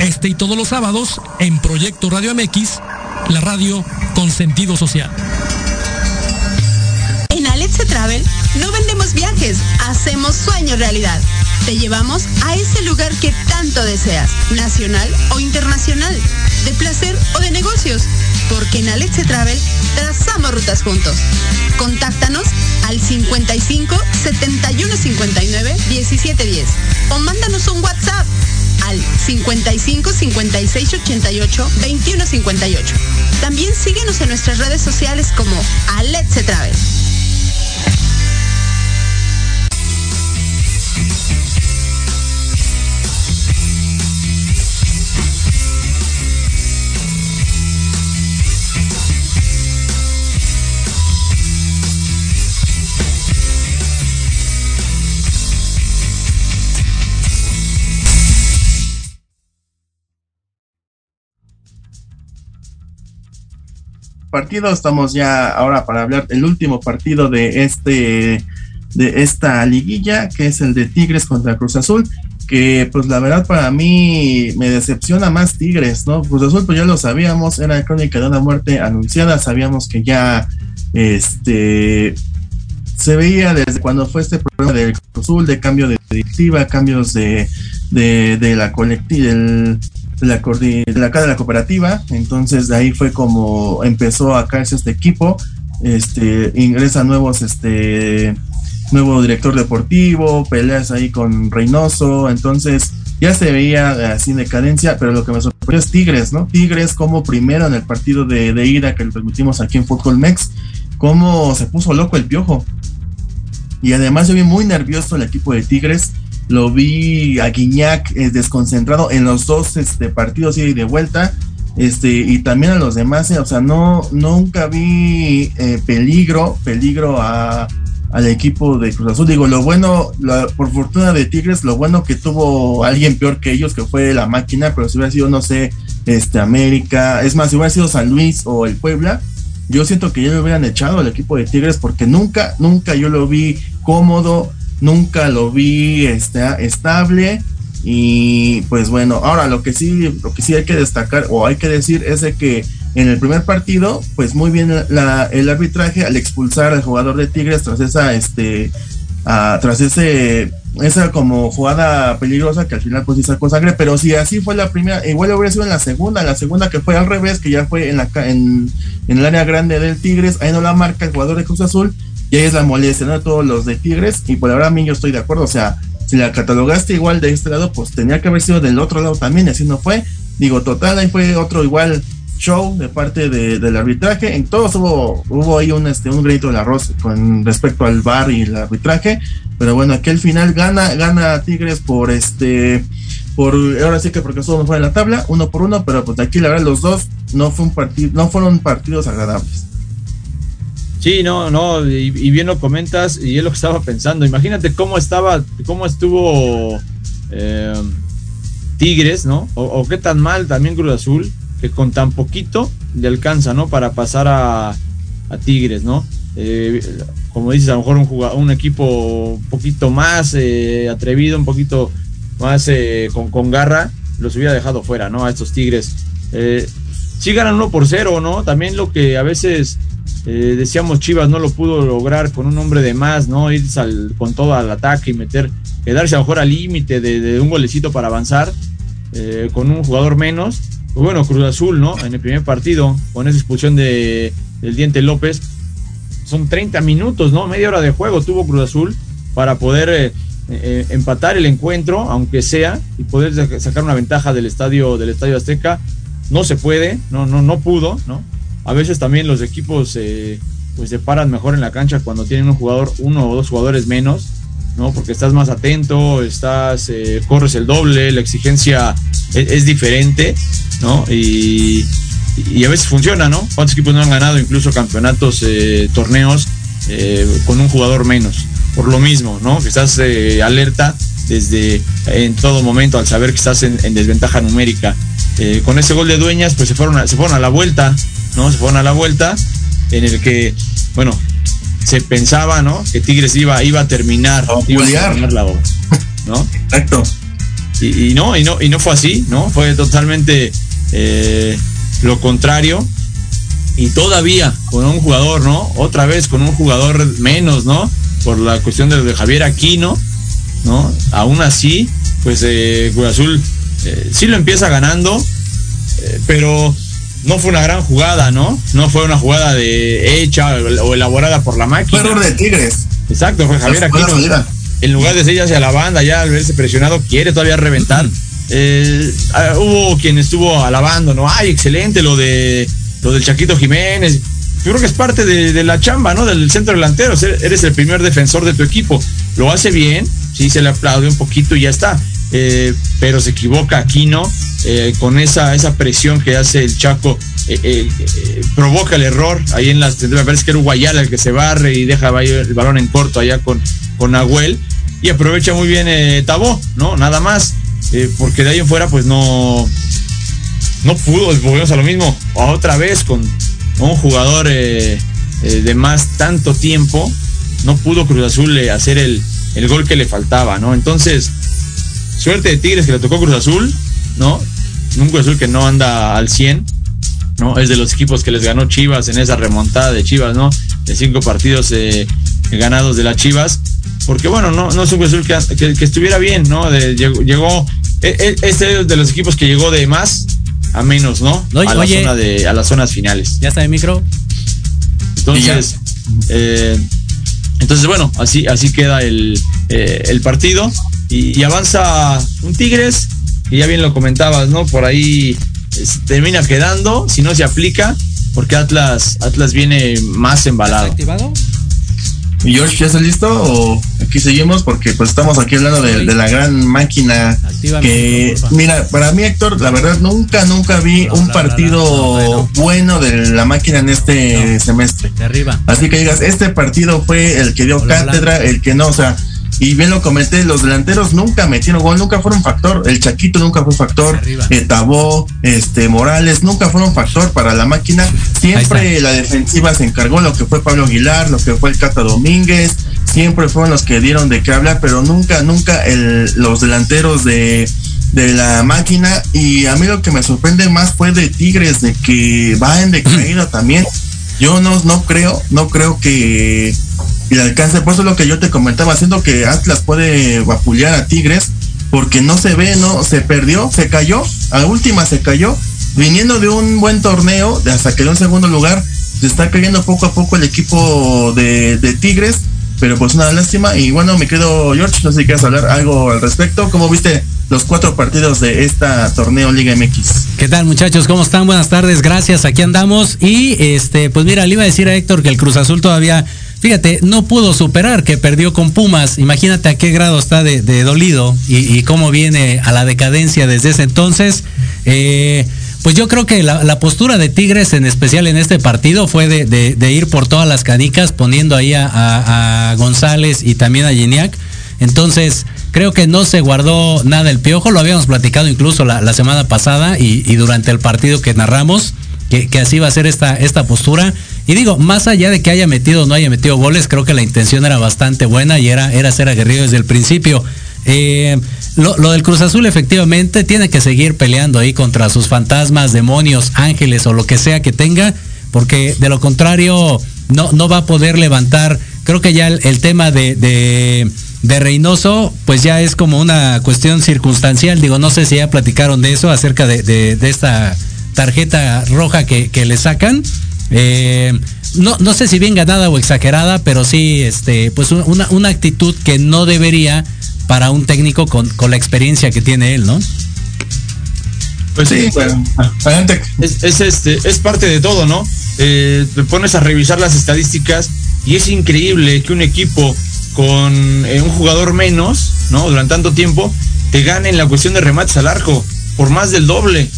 [SPEAKER 6] este y todos los sábados, en Proyecto Radio MX, la radio con sentido social.
[SPEAKER 7] En Alexa Travel no vendemos viajes, hacemos sueños realidad. Te llevamos a ese lugar que tanto deseas, nacional o internacional, de placer o de negocios, porque en Alexe Travel trazamos rutas juntos. Contáctanos al 55 71 59 17 10 o mándanos un WhatsApp al 55 56 88 21 58. También síguenos en nuestras redes sociales como Alexe Travel.
[SPEAKER 4] Partido. Estamos ya ahora para hablar del último partido de este de esta liguilla, que es el de Tigres contra Cruz Azul, que pues la verdad para mí me decepciona más Tigres, ¿no? Cruz Azul pues ya lo sabíamos, era crónica de una muerte anunciada, sabíamos que ya este se veía desde cuando fue este problema del Cruz Azul, de cambio de directiva, cambios de, de, de la colectiva, de la, de la, de la cooperativa, entonces de ahí fue como empezó a caerse este equipo, este, ingresa nuevos, este, nuevo director deportivo, peleas ahí con Reynoso, entonces ya se veía así en decadencia, pero lo que me sorprendió es Tigres, ¿no? Tigres como primero en el partido de, de ida que le permitimos aquí en Fútbol Mex, cómo se puso loco el piojo. Y además yo vi muy nervioso el equipo de Tigres, lo vi a Guiñac eh, desconcentrado en los dos este, partidos y de vuelta, este, y también a los demás, eh, o sea, no, nunca vi eh, peligro, peligro a, al equipo de Cruz Azul. Digo, lo bueno, la, por fortuna de Tigres, lo bueno que tuvo alguien peor que ellos, que fue la máquina, pero si hubiera sido, no sé, este América, es más, si hubiera sido San Luis o el Puebla, yo siento que ya lo hubieran echado al equipo de Tigres porque nunca, nunca yo lo vi cómodo, nunca lo vi este, estable. Y pues bueno, ahora lo que sí, lo que sí hay que destacar o hay que decir es de que en el primer partido, pues muy bien la, el arbitraje al expulsar al jugador de Tigres tras esa, este, uh, tras ese, esa como jugada peligrosa que al final pues sí sacó sangre, pero si así fue la primera, igual hubiera sido en la segunda, la segunda que fue al revés, que ya fue en la en, en el área grande del Tigres, ahí no la marca el jugador de Cruz Azul, y ahí es la molestia, ¿no? Todos los de Tigres, y por ahora a mí yo estoy de acuerdo, o sea, si la catalogaste igual de este lado, pues tenía que haber sido del otro lado también, y así no fue. Digo, total, ahí fue otro igual show de parte de, del arbitraje. En todos hubo, hubo ahí un, este, un granito del arroz con respecto al bar y el arbitraje. Pero bueno, aquí al final gana, gana Tigres por este, por, ahora sí que porque solo fue en la tabla, uno por uno, pero pues aquí la verdad los dos no fue un partido, no fueron partidos agradables.
[SPEAKER 3] Sí, no, no, y, bien lo comentas, y es lo que estaba pensando. Imagínate cómo estaba, cómo estuvo eh, Tigres, ¿no? O, qué tan mal también Cruz Azul, que con tan poquito le alcanza, ¿no? Para pasar a, Tigres, ¿no? Eh, como dices, a lo mejor un, equipo un poquito más eh, atrevido, un poquito más eh, con, con, garra, los hubiera dejado fuera, ¿no? A estos Tigres. sí ganan 1 por 0, ¿no? También lo que a veces eh, decíamos Chivas no lo pudo lograr con un hombre de más, ¿no? Ir al, con todo al ataque y meter, quedarse a lo mejor al límite de, de, un golecito para avanzar eh, con un jugador menos. Pues bueno, Cruz Azul, ¿no? En el primer partido, con esa expulsión de, del Diente López, son 30 minutos, ¿no? Media hora de juego tuvo Cruz Azul para poder eh, eh, empatar el encuentro, aunque sea, y poder sacar una ventaja del estadio, del estadio Azteca. No se puede, no, no, no pudo, ¿no? A veces también los equipos eh, pues se paran mejor en la cancha cuando tienen un jugador, uno o dos jugadores menos, ¿no? Porque estás más atento, estás, eh, corres el doble, la exigencia es, diferente, ¿no? Y, a veces funciona, ¿no? ¿Cuántos equipos no han ganado incluso campeonatos, eh, torneos eh, con un jugador menos? Por lo mismo, ¿no? Que estás alerta desde en todo momento al saber que estás en, en desventaja numérica. Con ese gol de dueñas, pues se fueron a, se fueron a la vuelta, ¿no? Se fueron a la vuelta, en el que, bueno, se pensaba, ¿no? Que Tigres iba, iba a terminar, iba a terminar la obra, ¿no?
[SPEAKER 4] Exacto.
[SPEAKER 3] Y, y, no, y no, y no fue así, ¿no? Fue totalmente eh, lo contrario. Y todavía con un jugador, ¿no? Otra vez con un jugador menos, ¿no? Por la cuestión de, de Javier Aquino, ¿no? Aún así, pues eh, Cruz Azul eh, sí lo empieza ganando, eh, pero no fue una gran jugada, ¿no? No fue una jugada de hecha o elaborada por la máquina.
[SPEAKER 4] Fue error de Tigres.
[SPEAKER 3] Exacto, fue Javier Aquino. En lugar de seguir hacia la banda, ya al verse presionado, quiere todavía reventar. Eh, hubo quien estuvo alabando, ¿no? Ay, excelente lo de lo del Chaquito Jiménez. Yo creo que es parte de, de la chamba, ¿no? Del centro delantero. Eres el primer defensor de tu equipo. Lo hace bien, sí se le aplaude un poquito y ya está. Eh, pero se equivoca Aquino eh, con esa, esa presión que hace el Chaco, eh, provoca el error. Ahí en las, me parece que era Guayala el que se barre y deja el balón en corto allá con, con Nahuel. Y aprovecha muy bien Tabó, ¿no? Nada más, porque de ahí en fuera pues no, no pudo, volvemos a lo mismo, otra vez con un jugador de más tanto tiempo, no pudo Cruz Azul hacer el, el gol que le faltaba, ¿no? Entonces, suerte de Tigres que le tocó Cruz Azul, ¿no? Un Cruz Azul que no anda al 100. ¿no? Es de los equipos que les ganó Chivas en esa remontada de Chivas, ¿no? De cinco partidos eh, ganados de las Chivas. Porque bueno, no, no es un Cruz Azul que, que, estuviera bien, ¿no? De, llegó, llegó este de los equipos que llegó de más a menos, ¿no?
[SPEAKER 2] no
[SPEAKER 3] a,
[SPEAKER 2] oye,
[SPEAKER 3] la zona de, a las zonas finales.
[SPEAKER 2] ¿Ya está el micro?
[SPEAKER 3] Entonces, eh, entonces bueno, así, así queda el, eh, el partido. Y, y, avanza un Tigres, que ya bien lo comentabas, ¿no? Por ahí termina quedando, si no se aplica, porque Atlas, Atlas viene más embalado.
[SPEAKER 2] activado?
[SPEAKER 4] George, ¿ya está listo o aquí seguimos? Porque pues estamos aquí hablando de, de la gran máquina que, mira, para mí Héctor, la verdad nunca, nunca vi un partido bueno de la máquina en este semestre.
[SPEAKER 2] De arriba.
[SPEAKER 4] Así que digas, este partido fue el que dio cátedra, el que no, o sea, y bien lo comenté, los delanteros nunca metieron gol, nunca fueron factor. El Chaquito nunca fue factor. Eh, Tabó, este, Morales, nunca fueron factor para la máquina. Siempre la defensiva se encargó, lo que fue Pablo Aguilar, lo que fue el Cata Domínguez. Siempre fueron los que dieron de qué hablar, pero nunca, nunca el, los delanteros de, de la máquina. Y a mí lo que me sorprende más fue de Tigres, de que va en decaída también. Yo no, no creo, no creo que el alcance, por eso es lo que yo te comentaba, haciendo que Atlas puede vapulear a Tigres, porque no se ve, no, se perdió, se cayó, a última se cayó, viniendo de un buen torneo, hasta quedó en segundo lugar, se está cayendo poco a poco el equipo de, de Tigres, pero pues una lástima, y bueno, me quedo George, no sé si quieres hablar algo al respecto, ¿cómo viste los cuatro partidos de esta torneo Liga MX.
[SPEAKER 2] ¿Qué tal muchachos? ¿Cómo están? Buenas tardes, gracias, aquí andamos. Y este, pues mira, le iba a decir a Héctor que el Cruz Azul todavía, fíjate, no pudo superar que perdió con Pumas. Imagínate a qué grado está de, dolido y, cómo viene a la decadencia desde ese entonces. Eh, pues yo creo que la, postura de Tigres, en especial en este partido, fue de, ir por todas las canicas, poniendo ahí a, González y también a Geniac. Entonces, creo que no se guardó nada el piojo, lo habíamos platicado incluso la, semana pasada y, durante el partido que narramos, que, así va a ser esta, esta postura. Y digo, más allá de que haya metido o no haya metido goles, creo que la intención era bastante buena y era, era ser aguerrido desde el principio. Eh, lo, lo, del Cruz Azul efectivamente tiene que seguir peleando ahí contra sus fantasmas, demonios, ángeles o lo que sea que tenga, porque de lo contrario no, no va a poder levantar. Creo que ya el, tema de, de Reynoso, pues ya es como una cuestión circunstancial. Digo, no sé si ya platicaron de eso, acerca de, de esta tarjeta roja que, que le sacan. Eh, no, no sé si bien ganada o exagerada, pero sí, este, pues una, una actitud que no debería para un técnico con, con la experiencia que tiene él, ¿no?
[SPEAKER 3] Pues sí, bueno, adelante. Es, es, este, es parte de todo, ¿no? Eh, te pones a revisar las estadísticas y es increíble que un equipo con eh, un jugador menos, ¿no? Durante tanto tiempo, te gane en la cuestión de remates al arco por más del doble,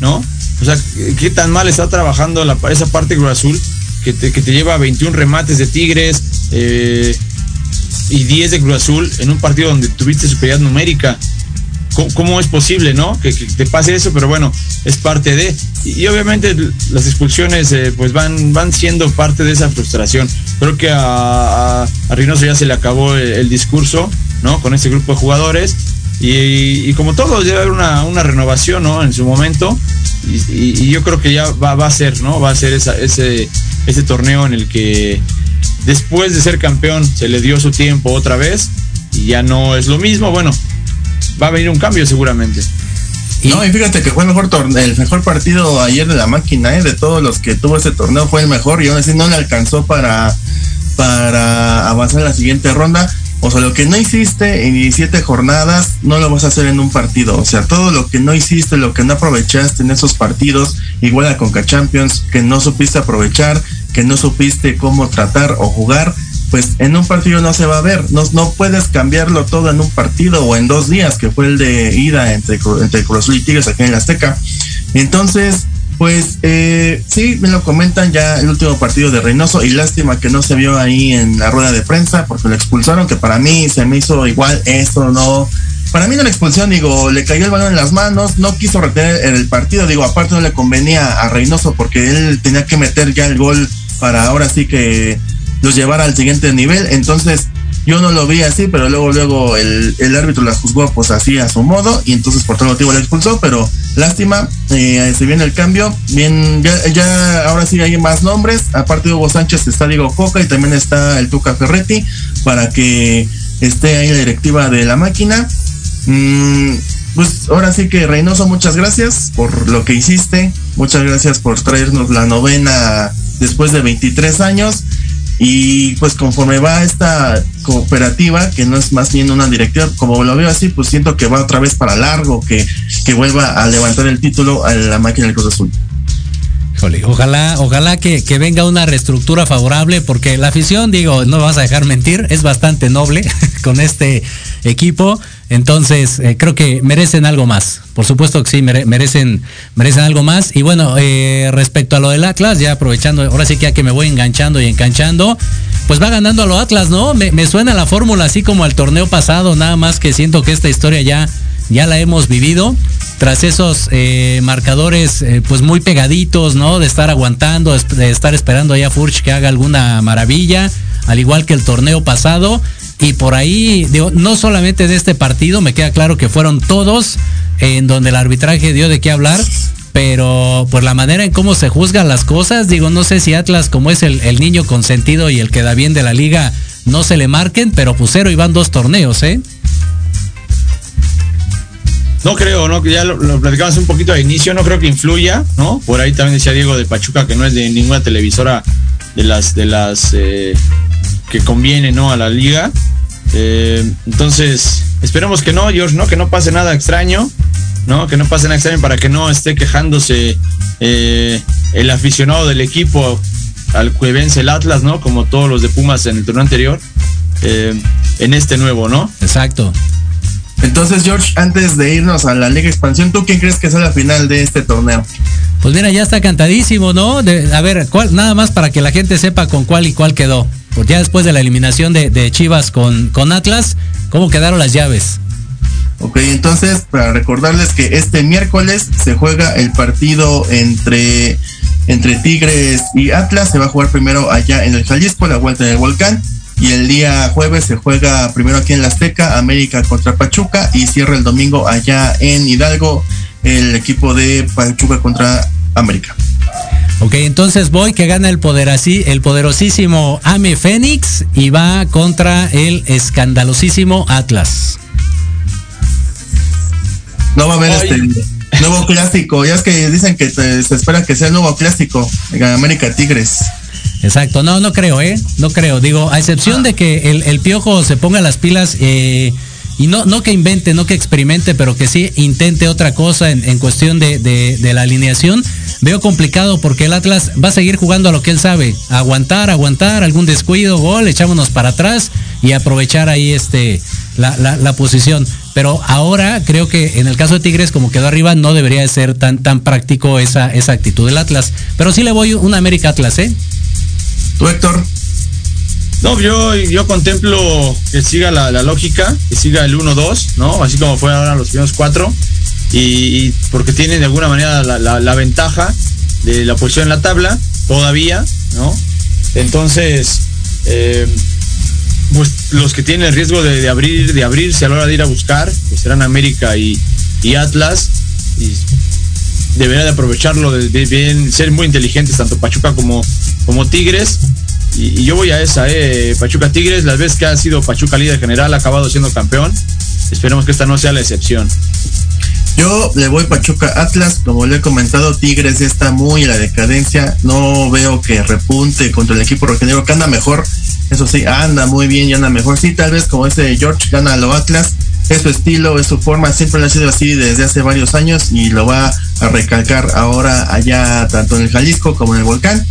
[SPEAKER 3] ¿no? O sea, ¿qué tan mal está trabajando la, esa parte Cruz Azul que te, que te lleva 21 remates de Tigres eh, y 10 de Cruz Azul en un partido donde tuviste superioridad numérica? ¿Cómo, ¿Cómo, es posible, no? Que, te pase eso, pero bueno, es parte de. Y, obviamente las expulsiones eh, pues van, van siendo parte de esa frustración. Creo que a, a, a Reynoso ya se le acabó el, el, discurso, ¿no? Con este grupo de jugadores. Y, como todo, debe haber una, una, renovación, ¿no? En su momento. Y, yo creo que ya va, va, a ser, ¿no? Va a ser esa, ese, ese torneo en el que después de ser campeón se le dio su tiempo otra vez. Y ya no es lo mismo. Bueno, va a venir un cambio seguramente.
[SPEAKER 4] No, y fíjate que fue el mejor el mejor partido ayer de la máquina, ¿eh? de todos los que tuvo ese torneo fue el mejor y aún así no le alcanzó para, para avanzar a la siguiente ronda. O sea, lo que no hiciste en 17 jornadas, no lo vas a hacer en un partido. O sea, todo lo que no hiciste, lo que no aprovechaste en esos partidos, igual a Conca Champions, que no supiste aprovechar, que no supiste cómo tratar o jugar, pues en un partido no se va a ver. No, no puedes cambiarlo todo en un partido o en dos días, que fue el de ida entre, entre Cruz y Tigres aquí en la Azteca. Entonces, pues eh, sí, me lo comentan ya el último partido de Reynoso y lástima que no se vio ahí en la rueda de prensa porque lo expulsaron, que para mí se me hizo igual esto, no. Para mí no la expulsión, digo, le cayó el balón en las manos, no quiso retener el partido, digo, aparte no le convenía a Reynoso porque él tenía que meter ya el gol para ahora sí que los llevara al siguiente nivel. Entonces, Yo no lo vi así, pero luego, luego el, el árbitro la juzgó pues así a su modo y entonces por tal motivo la expulsó, pero lástima, eh, se viene el cambio, bien, ya, ya ahora sí hay más nombres, aparte de Hugo Sánchez está Diego Coca y también está el Tuca Ferretti para que esté ahí la directiva de la máquina. Mm, pues ahora sí que Reynoso, muchas gracias por lo que hiciste, muchas gracias por traernos la novena después de 23 años y pues conforme va esta cooperativa, que no es más bien una directiva, como lo veo así, pues siento que va otra vez para largo, que, que vuelva a levantar el título a la máquina del Cruz Azul.
[SPEAKER 2] Ojalá, ojalá que, venga una reestructura favorable, porque la afición, digo, no vas a dejar mentir, es bastante noble con este equipo. Entonces, eh, creo que merecen algo más. Por supuesto que sí, mere merecen, merecen algo más. Y bueno, eh, respecto a lo del Atlas, ya aprovechando, ahora sí que ya que me voy enganchando y enganchando, pues va ganando a lo Atlas, ¿no? Me, me suena la fórmula así como al torneo pasado, nada más que siento que esta historia ya, ya la hemos vivido. Tras esos eh, marcadores, eh, pues muy pegaditos, ¿no? De estar aguantando, de estar esperando allá a Furch que haga alguna maravilla, al igual que el torneo pasado. Y por ahí, digo, no solamente de este partido, me queda claro que fueron todos en donde el arbitraje dio de qué hablar, pero por la manera en cómo se juzgan las cosas, digo, no sé si Atlas, como es el, niño consentido y el que da bien de la liga, no se le marquen, pero pusero y van dos torneos, ¿eh?
[SPEAKER 3] No creo, ¿no? Que ya lo, lo, platicamos un poquito al inicio, no creo que influya, ¿no? Por ahí también decía Diego de Pachuca que no es de ninguna televisora de las de las eh, que conviene, ¿no? A la liga. Eh, entonces, esperemos que no, George, ¿no? Que no pase nada extraño, ¿no? Que no pase nada extraño para que no esté quejándose eh, el aficionado del equipo al que vence el Atlas, ¿no? Como todos los de Pumas en el torneo anterior, en este nuevo, ¿no?
[SPEAKER 2] Exacto.
[SPEAKER 4] Entonces, George, antes de irnos a la Liga Expansión, ¿tú quién crees que sea la final de este torneo?
[SPEAKER 2] Pues mira, ya está cantadísimo, ¿no? De, a ver, ¿cuál, nada más para que la gente sepa con cuál y cuál quedó. Pues ya después de la eliminación de, de Chivas con, con Atlas, ¿cómo quedaron las llaves?
[SPEAKER 4] Ok, entonces, para recordarles que este miércoles se juega el partido entre, entre Tigres y Atlas. Se va a jugar primero allá en el Jalisco, la vuelta del volcán. Y el día jueves se juega primero aquí en la Azteca, América contra Pachuca. Y cierra el domingo allá en Hidalgo, el equipo de Pachuca contra América.
[SPEAKER 2] Ok, entonces voy que gana el poder así, el poderosísimo Ame Fénix y va contra el escandalosísimo Atlas.
[SPEAKER 4] No va a haber Ay. este nuevo clásico. Ya es que dicen que se, se espera que sea el nuevo clásico en América Tigres.
[SPEAKER 2] Exacto, no, no creo, ¿eh? No creo. Digo, a excepción de que el, piojo se ponga las pilas eh, y no, no que invente, no que experimente, pero que sí intente otra cosa en, cuestión de, la alineación. Veo complicado porque el Atlas va a seguir jugando a lo que él sabe, aguantar, aguantar, algún descuido, gol, echámonos para atrás y aprovechar ahí este la, la, la posición. Pero ahora creo que en el caso de Tigres, como quedó arriba, no debería de ser tan, tan práctico esa, esa actitud del Atlas. Pero sí le voy un América Atlas, ¿eh?
[SPEAKER 4] ¿Tú, Héctor?
[SPEAKER 3] No, yo, yo contemplo que siga la, la lógica, que siga el 1-2, ¿no? Así como fue ahora los primeros cuatro. Y, porque tiene de alguna manera la, la, la, ventaja de la posición en la tabla, todavía, ¿no? Entonces, eh, pues los que tienen el riesgo de, de, abrir, de abrirse a la hora de ir a buscar, pues serán América y, y Atlas. Y debería de aprovecharlo, de, bien, ser muy inteligentes, tanto Pachuca como, como Tigres. Y, yo voy a esa, eh, Pachuca Tigres, las veces que ha sido Pachuca líder general, ha acabado siendo campeón. Esperemos que esta no sea la excepción.
[SPEAKER 4] Yo le voy Pachuca Atlas, como le he comentado, Tigres está muy en la decadencia, no veo que repunte contra el equipo rojanero, que anda mejor, eso sí, anda muy bien y anda mejor, sí, tal vez como ese George gana a lo Atlas, es su estilo, es su forma, siempre lo ha sido así desde hace varios años y lo va a recalcar ahora allá tanto en el Jalisco como en el Volcán.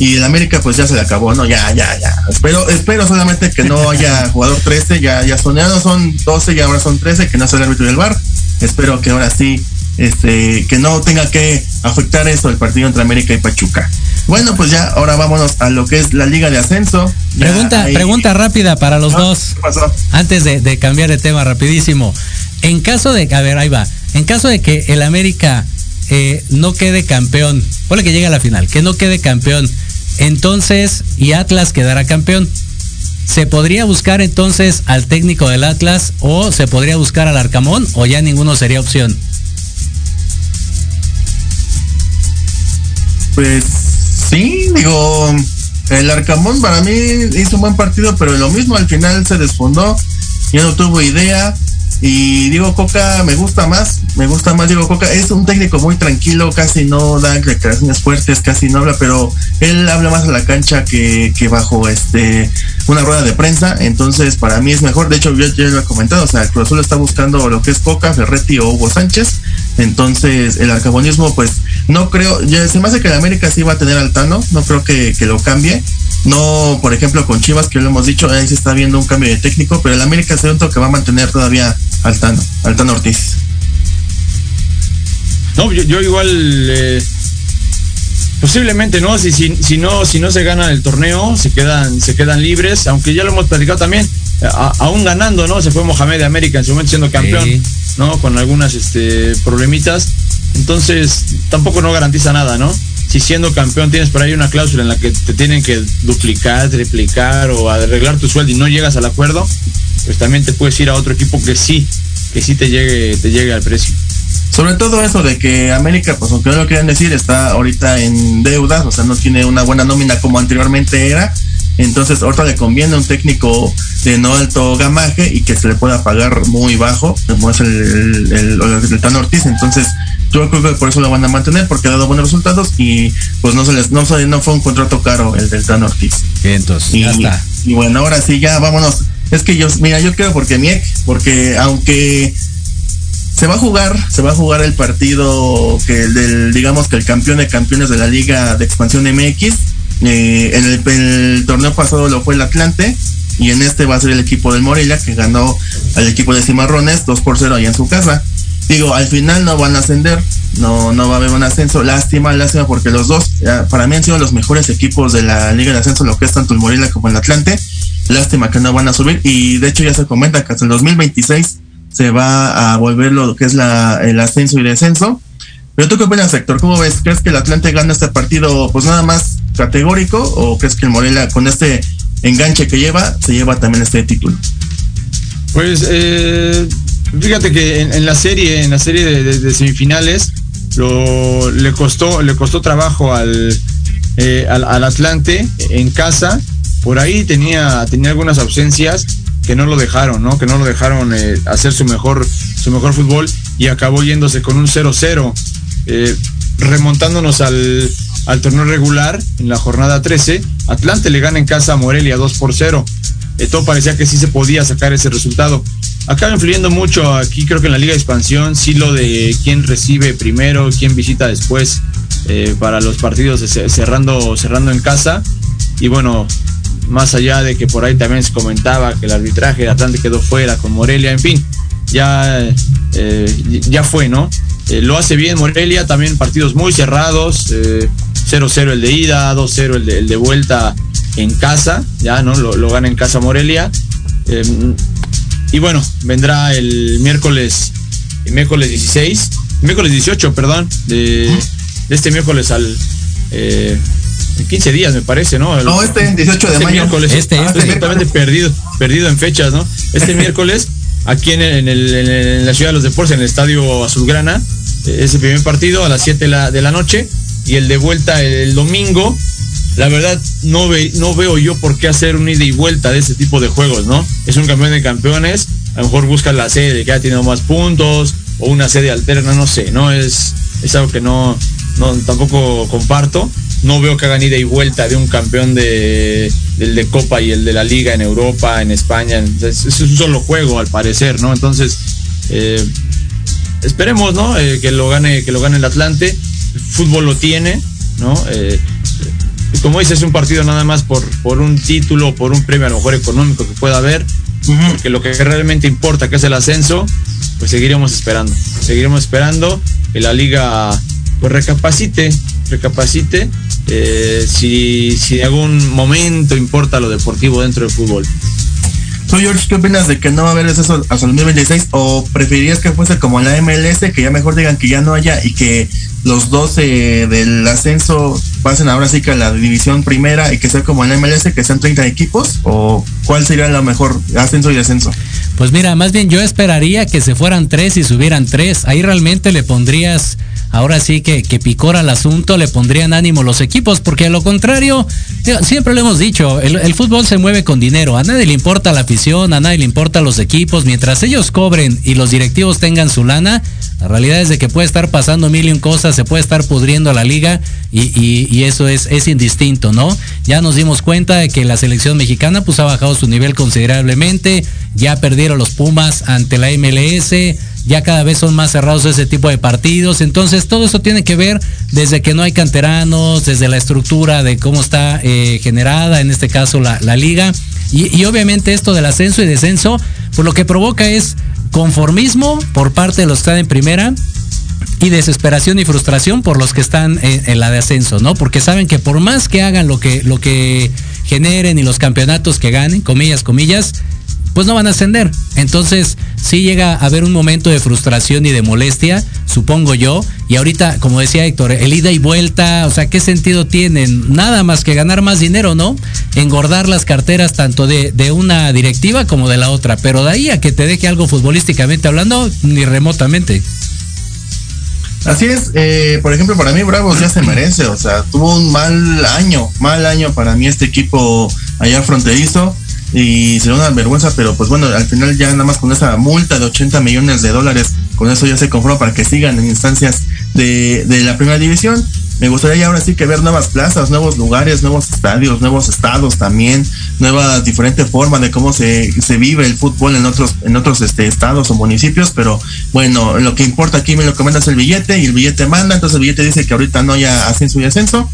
[SPEAKER 4] Y el América pues ya se le acabó, no, ya, ya, ya. Espero, espero solamente que no haya jugador 13, ya, ya son, ya no son 12 y ahora son 13, que no sea el árbitro del bar. Espero que ahora sí, este, que no tenga que afectar eso el partido entre América y Pachuca. Bueno, pues ya, ahora vámonos a lo que es la Liga de Ascenso.
[SPEAKER 2] Pregunta, ahí... pregunta rápida para los dos.
[SPEAKER 4] ¿Qué pasó?
[SPEAKER 2] Antes de, de, cambiar de tema rapidísimo. En caso de, a ver, ahí va. En caso de que el América eh, no quede campeón, ponle que llegue a la final, que no quede campeón, entonces, y Atlas quedará campeón. ¿Se podría buscar entonces al técnico del Atlas o se podría buscar al Arcamón o ya ninguno sería opción?
[SPEAKER 4] Pues sí, digo, el Arcamón para mí hizo un buen partido, pero lo mismo al final se desfondó, ya no tuvo idea. Y Diego Coca me gusta más, me gusta más Diego Coca. Es un técnico muy tranquilo, casi no da declaraciones fuertes, casi no habla, pero él habla más a la cancha que, que bajo este una rueda de prensa. Entonces, para mí es mejor. De hecho, yo ya lo he comentado, o sea, Cruz Azul está buscando lo que es Coca, Ferretti o Hugo Sánchez. Entonces, el arcabonismo, pues, no creo, ya se me hace que el América sí va a tener Altano, no creo que, que lo cambie. No, por ejemplo, con Chivas, que lo hemos dicho, ahí se está viendo un cambio de técnico, pero el América siento que va a mantener todavía Altano, Altano Ortiz.
[SPEAKER 3] No, yo, yo igual eh, posiblemente no, si, si, si, no, si no se gana el torneo, se quedan, se quedan libres, aunque ya lo hemos platicado también, a, aún ganando, ¿no? Se fue Mohamed de América en su momento siendo campeón, sí. ¿no? Con algunas este, problemitas. Entonces, tampoco no garantiza nada, ¿no? Si siendo campeón tienes por ahí una cláusula en la que te tienen que duplicar, triplicar o arreglar tu sueldo y no llegas al acuerdo, pues también te puedes ir a otro equipo que sí, que sí te llegue, te llegue al precio.
[SPEAKER 4] Sobre todo eso de que América, pues aunque no lo quieran decir, está ahorita en deudas, o sea, no tiene una buena nómina como anteriormente era. Entonces, ahorita le conviene un técnico de no alto gamaje y que se le pueda pagar muy bajo, como es el, el, el, el, el Tan Ortiz. Entonces, yo creo que por eso lo van a mantener porque ha dado buenos resultados y pues no se les no, no fue un contrato caro el del Tan Ortiz.
[SPEAKER 2] Entonces,
[SPEAKER 4] y,
[SPEAKER 2] ya está.
[SPEAKER 4] Y bueno, ahora sí, ya vámonos. Es que yo, mira, yo creo porque Miek, porque aunque se va a jugar, se va a jugar el partido que el del, digamos que el campeón de campeones de la Liga de Expansión MX. Eh, en, el, torneo pasado lo fue el Atlante y en este va a ser el equipo del Morelia que ganó al equipo de Cimarrones 2 por 0 allá en su casa. Digo, al final no van a ascender, no, no va a haber un ascenso. Lástima, lástima, porque los dos, ya, para mí han sido los mejores equipos de la Liga de Ascenso, lo que es tanto el Morelia como el Atlante. Lástima que no van a subir y de hecho ya se comenta que hasta el 2026 se va a volver lo que es la, el ascenso y descenso. Pero tú qué opinas, Héctor? ¿Cómo ves? ¿Crees que el Atlante gana este partido pues nada más categórico o crees que el Morelia con este enganche que lleva se lleva también este título?
[SPEAKER 3] Pues eh, fíjate que en, la serie, en la serie de semifinales, lo, le costó, le costó trabajo al, eh, al, al, Atlante en casa. Por ahí tenía, tenía algunas ausencias que no lo dejaron, ¿no? Que no lo dejaron eh, hacer su mejor, su mejor fútbol y acabó yéndose con un 0-0. Eh, remontándonos al, torneo regular en la jornada 13, Atlante le gana en casa a Morelia 2 por 0. Eh, todo parecía que sí se podía sacar ese resultado. Acaba influyendo mucho aquí, creo que en la Liga de Expansión, sí lo de quién recibe primero, quién visita después eh, para los partidos cerrando, cerrando en casa. Y bueno, más allá de que por ahí también se comentaba que el arbitraje de Atlante quedó fuera con Morelia, en fin, ya, eh, ya fue, ¿no? Eh, lo hace bien Morelia, también partidos muy cerrados, 0-0 eh, el de ida, 2-0 el de, el de, vuelta en casa, ya, ¿no? Lo, lo gana en casa Morelia. Eh, y bueno, vendrá el miércoles, el miércoles 16, miércoles 18, perdón, de, de este miércoles al... Eh, 15 días me parece, ¿no?
[SPEAKER 4] No, este 18 de
[SPEAKER 3] este
[SPEAKER 4] mayo.
[SPEAKER 3] Miércoles,
[SPEAKER 2] este,
[SPEAKER 3] ah,
[SPEAKER 2] este.
[SPEAKER 3] Exactamente perdido, perdido en fechas, ¿no? Este miércoles, aquí en, en, la ciudad de los deportes, en el estadio Azulgrana, ese primer partido a las 7 de la, noche y el de vuelta el, domingo. La verdad, no, ve, no veo yo por qué hacer un ida y vuelta de ese tipo de juegos, ¿no? Es un campeón de campeones, a lo mejor busca la sede que ha tenido más puntos o una sede alterna, no sé, ¿no? Es, es algo que no, no tampoco comparto no veo que hagan ida y vuelta de un campeón de del de Copa y el de la Liga en Europa, en España. Es, es un solo juego al parecer, ¿no? Entonces, eh, esperemos, ¿no? Eh, que lo gane, que lo gane el Atlante. El fútbol lo tiene, ¿no? Eh, como dices, es un partido nada más por, por un título, por un premio a lo mejor económico que pueda haber. Uh -huh. Porque lo que realmente importa, que es el ascenso, pues seguiremos esperando. Seguiremos esperando que la liga pues recapacite, recapacite eh, si, si en algún momento importa lo deportivo dentro del fútbol.
[SPEAKER 4] ¿Tú, George, qué opinas de que no va a haber eso hasta el 2026? ¿O preferirías que fuese como la MLS, que ya mejor digan que ya no haya y que los 12 del ascenso pasen ahora sí que a la división primera y que sea como en la MLS, que sean 30 equipos? ¿O cuál sería lo mejor, ascenso y descenso?
[SPEAKER 8] Pues mira, más bien yo esperaría que se fueran tres y subieran tres. Ahí realmente le pondrías ahora sí que, que picora el asunto, le pondrían ánimo los equipos, porque a lo contrario, siempre lo hemos dicho, el, fútbol se mueve con dinero, a nadie le importa la afición, a nadie le importa los equipos, mientras ellos cobren y los directivos tengan su lana, la realidad es de que puede estar pasando mil y un cosas, se puede estar pudriendo la liga y, eso es, es indistinto, ¿no? Ya nos dimos cuenta de que la selección mexicana pues ha bajado su nivel considerablemente, ya perdieron los Pumas ante la MLS, ya cada vez son más cerrados ese tipo de partidos. Entonces, todo eso tiene que ver desde que no hay canteranos, desde la estructura de cómo está eh, generada, en este caso, la, liga. Y, obviamente esto del ascenso y descenso, pues lo que provoca es conformismo por parte de los que están en primera y desesperación y frustración por los que están en, en, la de ascenso, ¿no? Porque saben que por más que hagan lo que, lo que generen y los campeonatos que ganen, comillas, comillas, pues no van a ascender. Entonces, sí llega a haber un momento de frustración y de molestia, supongo yo. Y ahorita, como decía Héctor, el ida y vuelta, o sea, ¿qué sentido tienen? Nada más que ganar más dinero, ¿no? Engordar las carteras tanto de, una directiva como de la otra. Pero de ahí a que te deje algo futbolísticamente hablando, ni remotamente.
[SPEAKER 4] Así es, eh, por ejemplo, para mí Bravos ya se merece, o sea, tuvo un mal año, mal año para mí este equipo allá fronterizo y sería una vergüenza, pero pues bueno, al final ya nada más con esa multa de 80 millones de dólares, con eso ya se conforma para que sigan en instancias de, de la primera división. Me gustaría ya ahora sí que ver nuevas plazas, nuevos lugares, nuevos estadios, nuevos estados también, nueva diferente forma de cómo se, se vive el fútbol en otros, en otros este, estados o municipios, pero bueno, lo que importa aquí me lo es el billete y el billete manda, entonces el billete dice que ahorita no haya ascenso y ascenso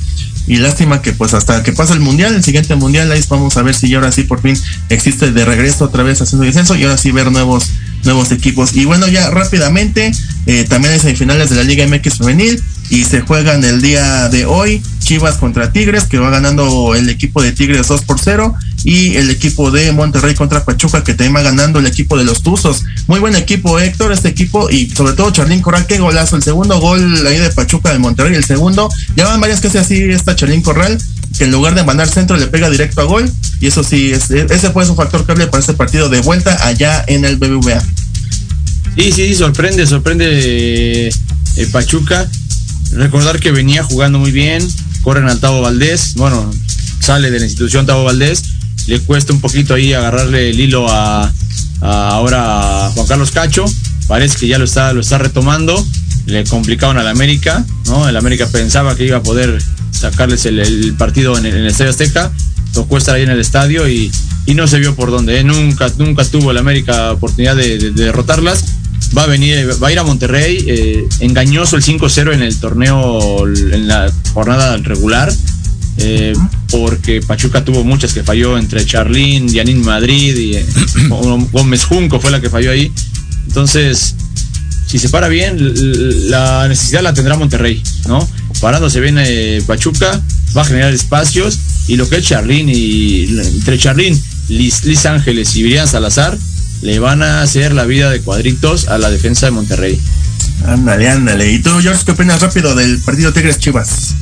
[SPEAKER 4] y lástima que pues hasta que pase el mundial, el siguiente mundial, ahí vamos a ver si ahora sí por fin existe de regreso otra vez haciendo descenso y ahora sí ver nuevos nuevos equipos. Y bueno, ya rápidamente, eh, también hay semifinales de la Liga MX femenil y se juegan el día de hoy Chivas contra Tigres, que va ganando el equipo de Tigres 2 por 0 y el equipo de Monterrey contra Pachuca, que también va ganando el equipo de los Tuzos. Muy buen equipo, Héctor, este equipo y sobre todo Charlín Corral, qué golazo. El segundo gol ahí de Pachuca del Monterrey, el segundo, ya van varias que hace así esta Charlín Corral, que en lugar de mandar centro le pega directo a gol y eso sí, ese fue un factor clave para este partido de vuelta allá en el BBVA.
[SPEAKER 3] Sí, sí, sorprende, sorprende eh, Pachuca. Recordar que venía jugando muy bien, corren al Tavo Valdés, bueno, sale de la institución Tavo Valdés, le cuesta un poquito ahí agarrarle el hilo a, ahora Juan Carlos Cacho, parece que ya lo está, lo está retomando, le complicaron al América, ¿no? El América pensaba que iba a poder sacarles el, partido en el, Estadio Azteca, tocó estar ahí en el estadio y, no se vio por dónde, ¿eh? nunca, nunca tuvo el América oportunidad de derrotarlas va a venir, va a ir a Monterrey, eh, engañoso el 5-0 en el torneo, en la jornada regular, eh, porque Pachuca tuvo muchas que falló entre Charlín, Yanin Madrid y eh, Gómez Junco fue la que falló ahí. Entonces, si se para bien, la necesidad la tendrá Monterrey, ¿no? Parándose bien Pachuca, va a generar espacios y lo que es Charlín y entre Charlín, Liz, Ángeles y Brian Salazar, le van a hacer la vida de cuadritos a la defensa de Monterrey.
[SPEAKER 4] Ándale, ándale. ¿Y tú, George, qué opinas rápido del partido Tigres Chivas?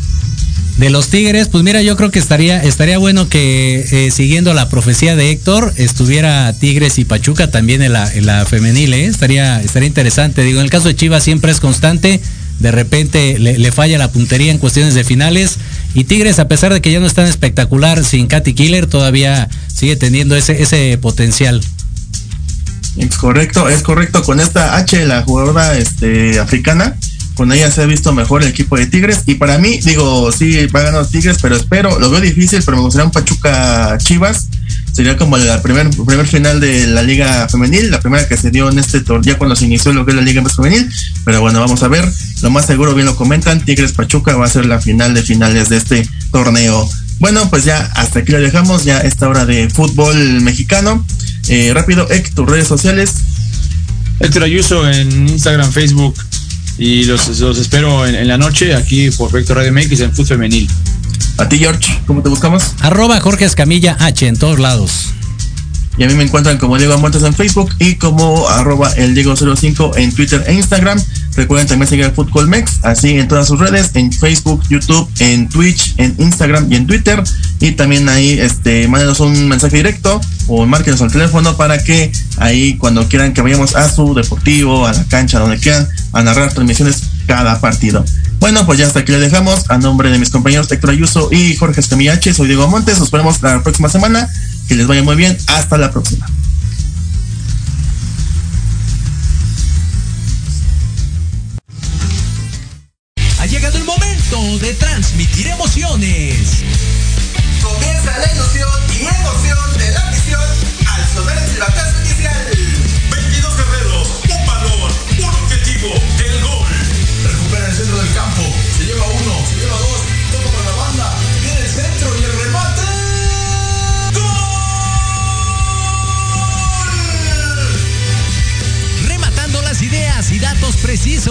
[SPEAKER 8] De los Tigres, pues mira, yo creo que estaría, estaría bueno que eh, siguiendo la profecía de Héctor, estuviera Tigres y Pachuca también en la, en la femenil, ¿eh? estaría, estaría interesante. Digo, en el caso de Chivas siempre es constante, de repente le, falla la puntería en cuestiones de finales. Y Tigres, a pesar de que ya no es tan espectacular sin Katy Killer, todavía sigue teniendo ese, ese potencial.
[SPEAKER 4] Es correcto, es correcto. Con esta H, la jugadora este, africana, con ella se ha visto mejor el equipo de Tigres. Y para mí, digo, sí, va a ganar Tigres, pero espero, lo veo difícil, pero me gustaría un Pachuca Chivas. Sería como la primer, primer final de la Liga Femenil, la primera que se dio en este torneo, ya cuando se inició lo que es la Liga Femenil. Pero bueno, vamos a ver. Lo más seguro, bien lo comentan, Tigres Pachuca va a ser la final de finales de este torneo. Bueno, pues ya hasta aquí lo dejamos, ya esta hora de fútbol mexicano. Eh, rápido, Ek, tus redes sociales.
[SPEAKER 3] Héctor Ayuso en Instagram, Facebook y los, espero en, la noche aquí por Proyecto Radio MX en Fútbol Femenil.
[SPEAKER 4] A ti, George, ¿cómo te buscamos?
[SPEAKER 8] Arroba Jorge Escamilla H en todos lados.
[SPEAKER 4] Y a mí me encuentran como Diego Montes en Facebook y como arroba el Diego05 en Twitter e Instagram. Recuerden también seguir al Fútbol Mex, así en todas sus redes, en Facebook, YouTube, en Twitch, en Instagram y en Twitter. Y también ahí, este, mándenos un mensaje directo o márquenos al teléfono para que ahí cuando quieran que vayamos a su deportivo, a la cancha, donde quieran, a narrar transmisiones cada partido. Bueno, pues ya hasta aquí le dejamos. A nombre de mis compañeros Héctor Ayuso y Jorge Escamillache, soy Diego Montes. Nos vemos la próxima semana. Que les vaya muy bien. Hasta la próxima.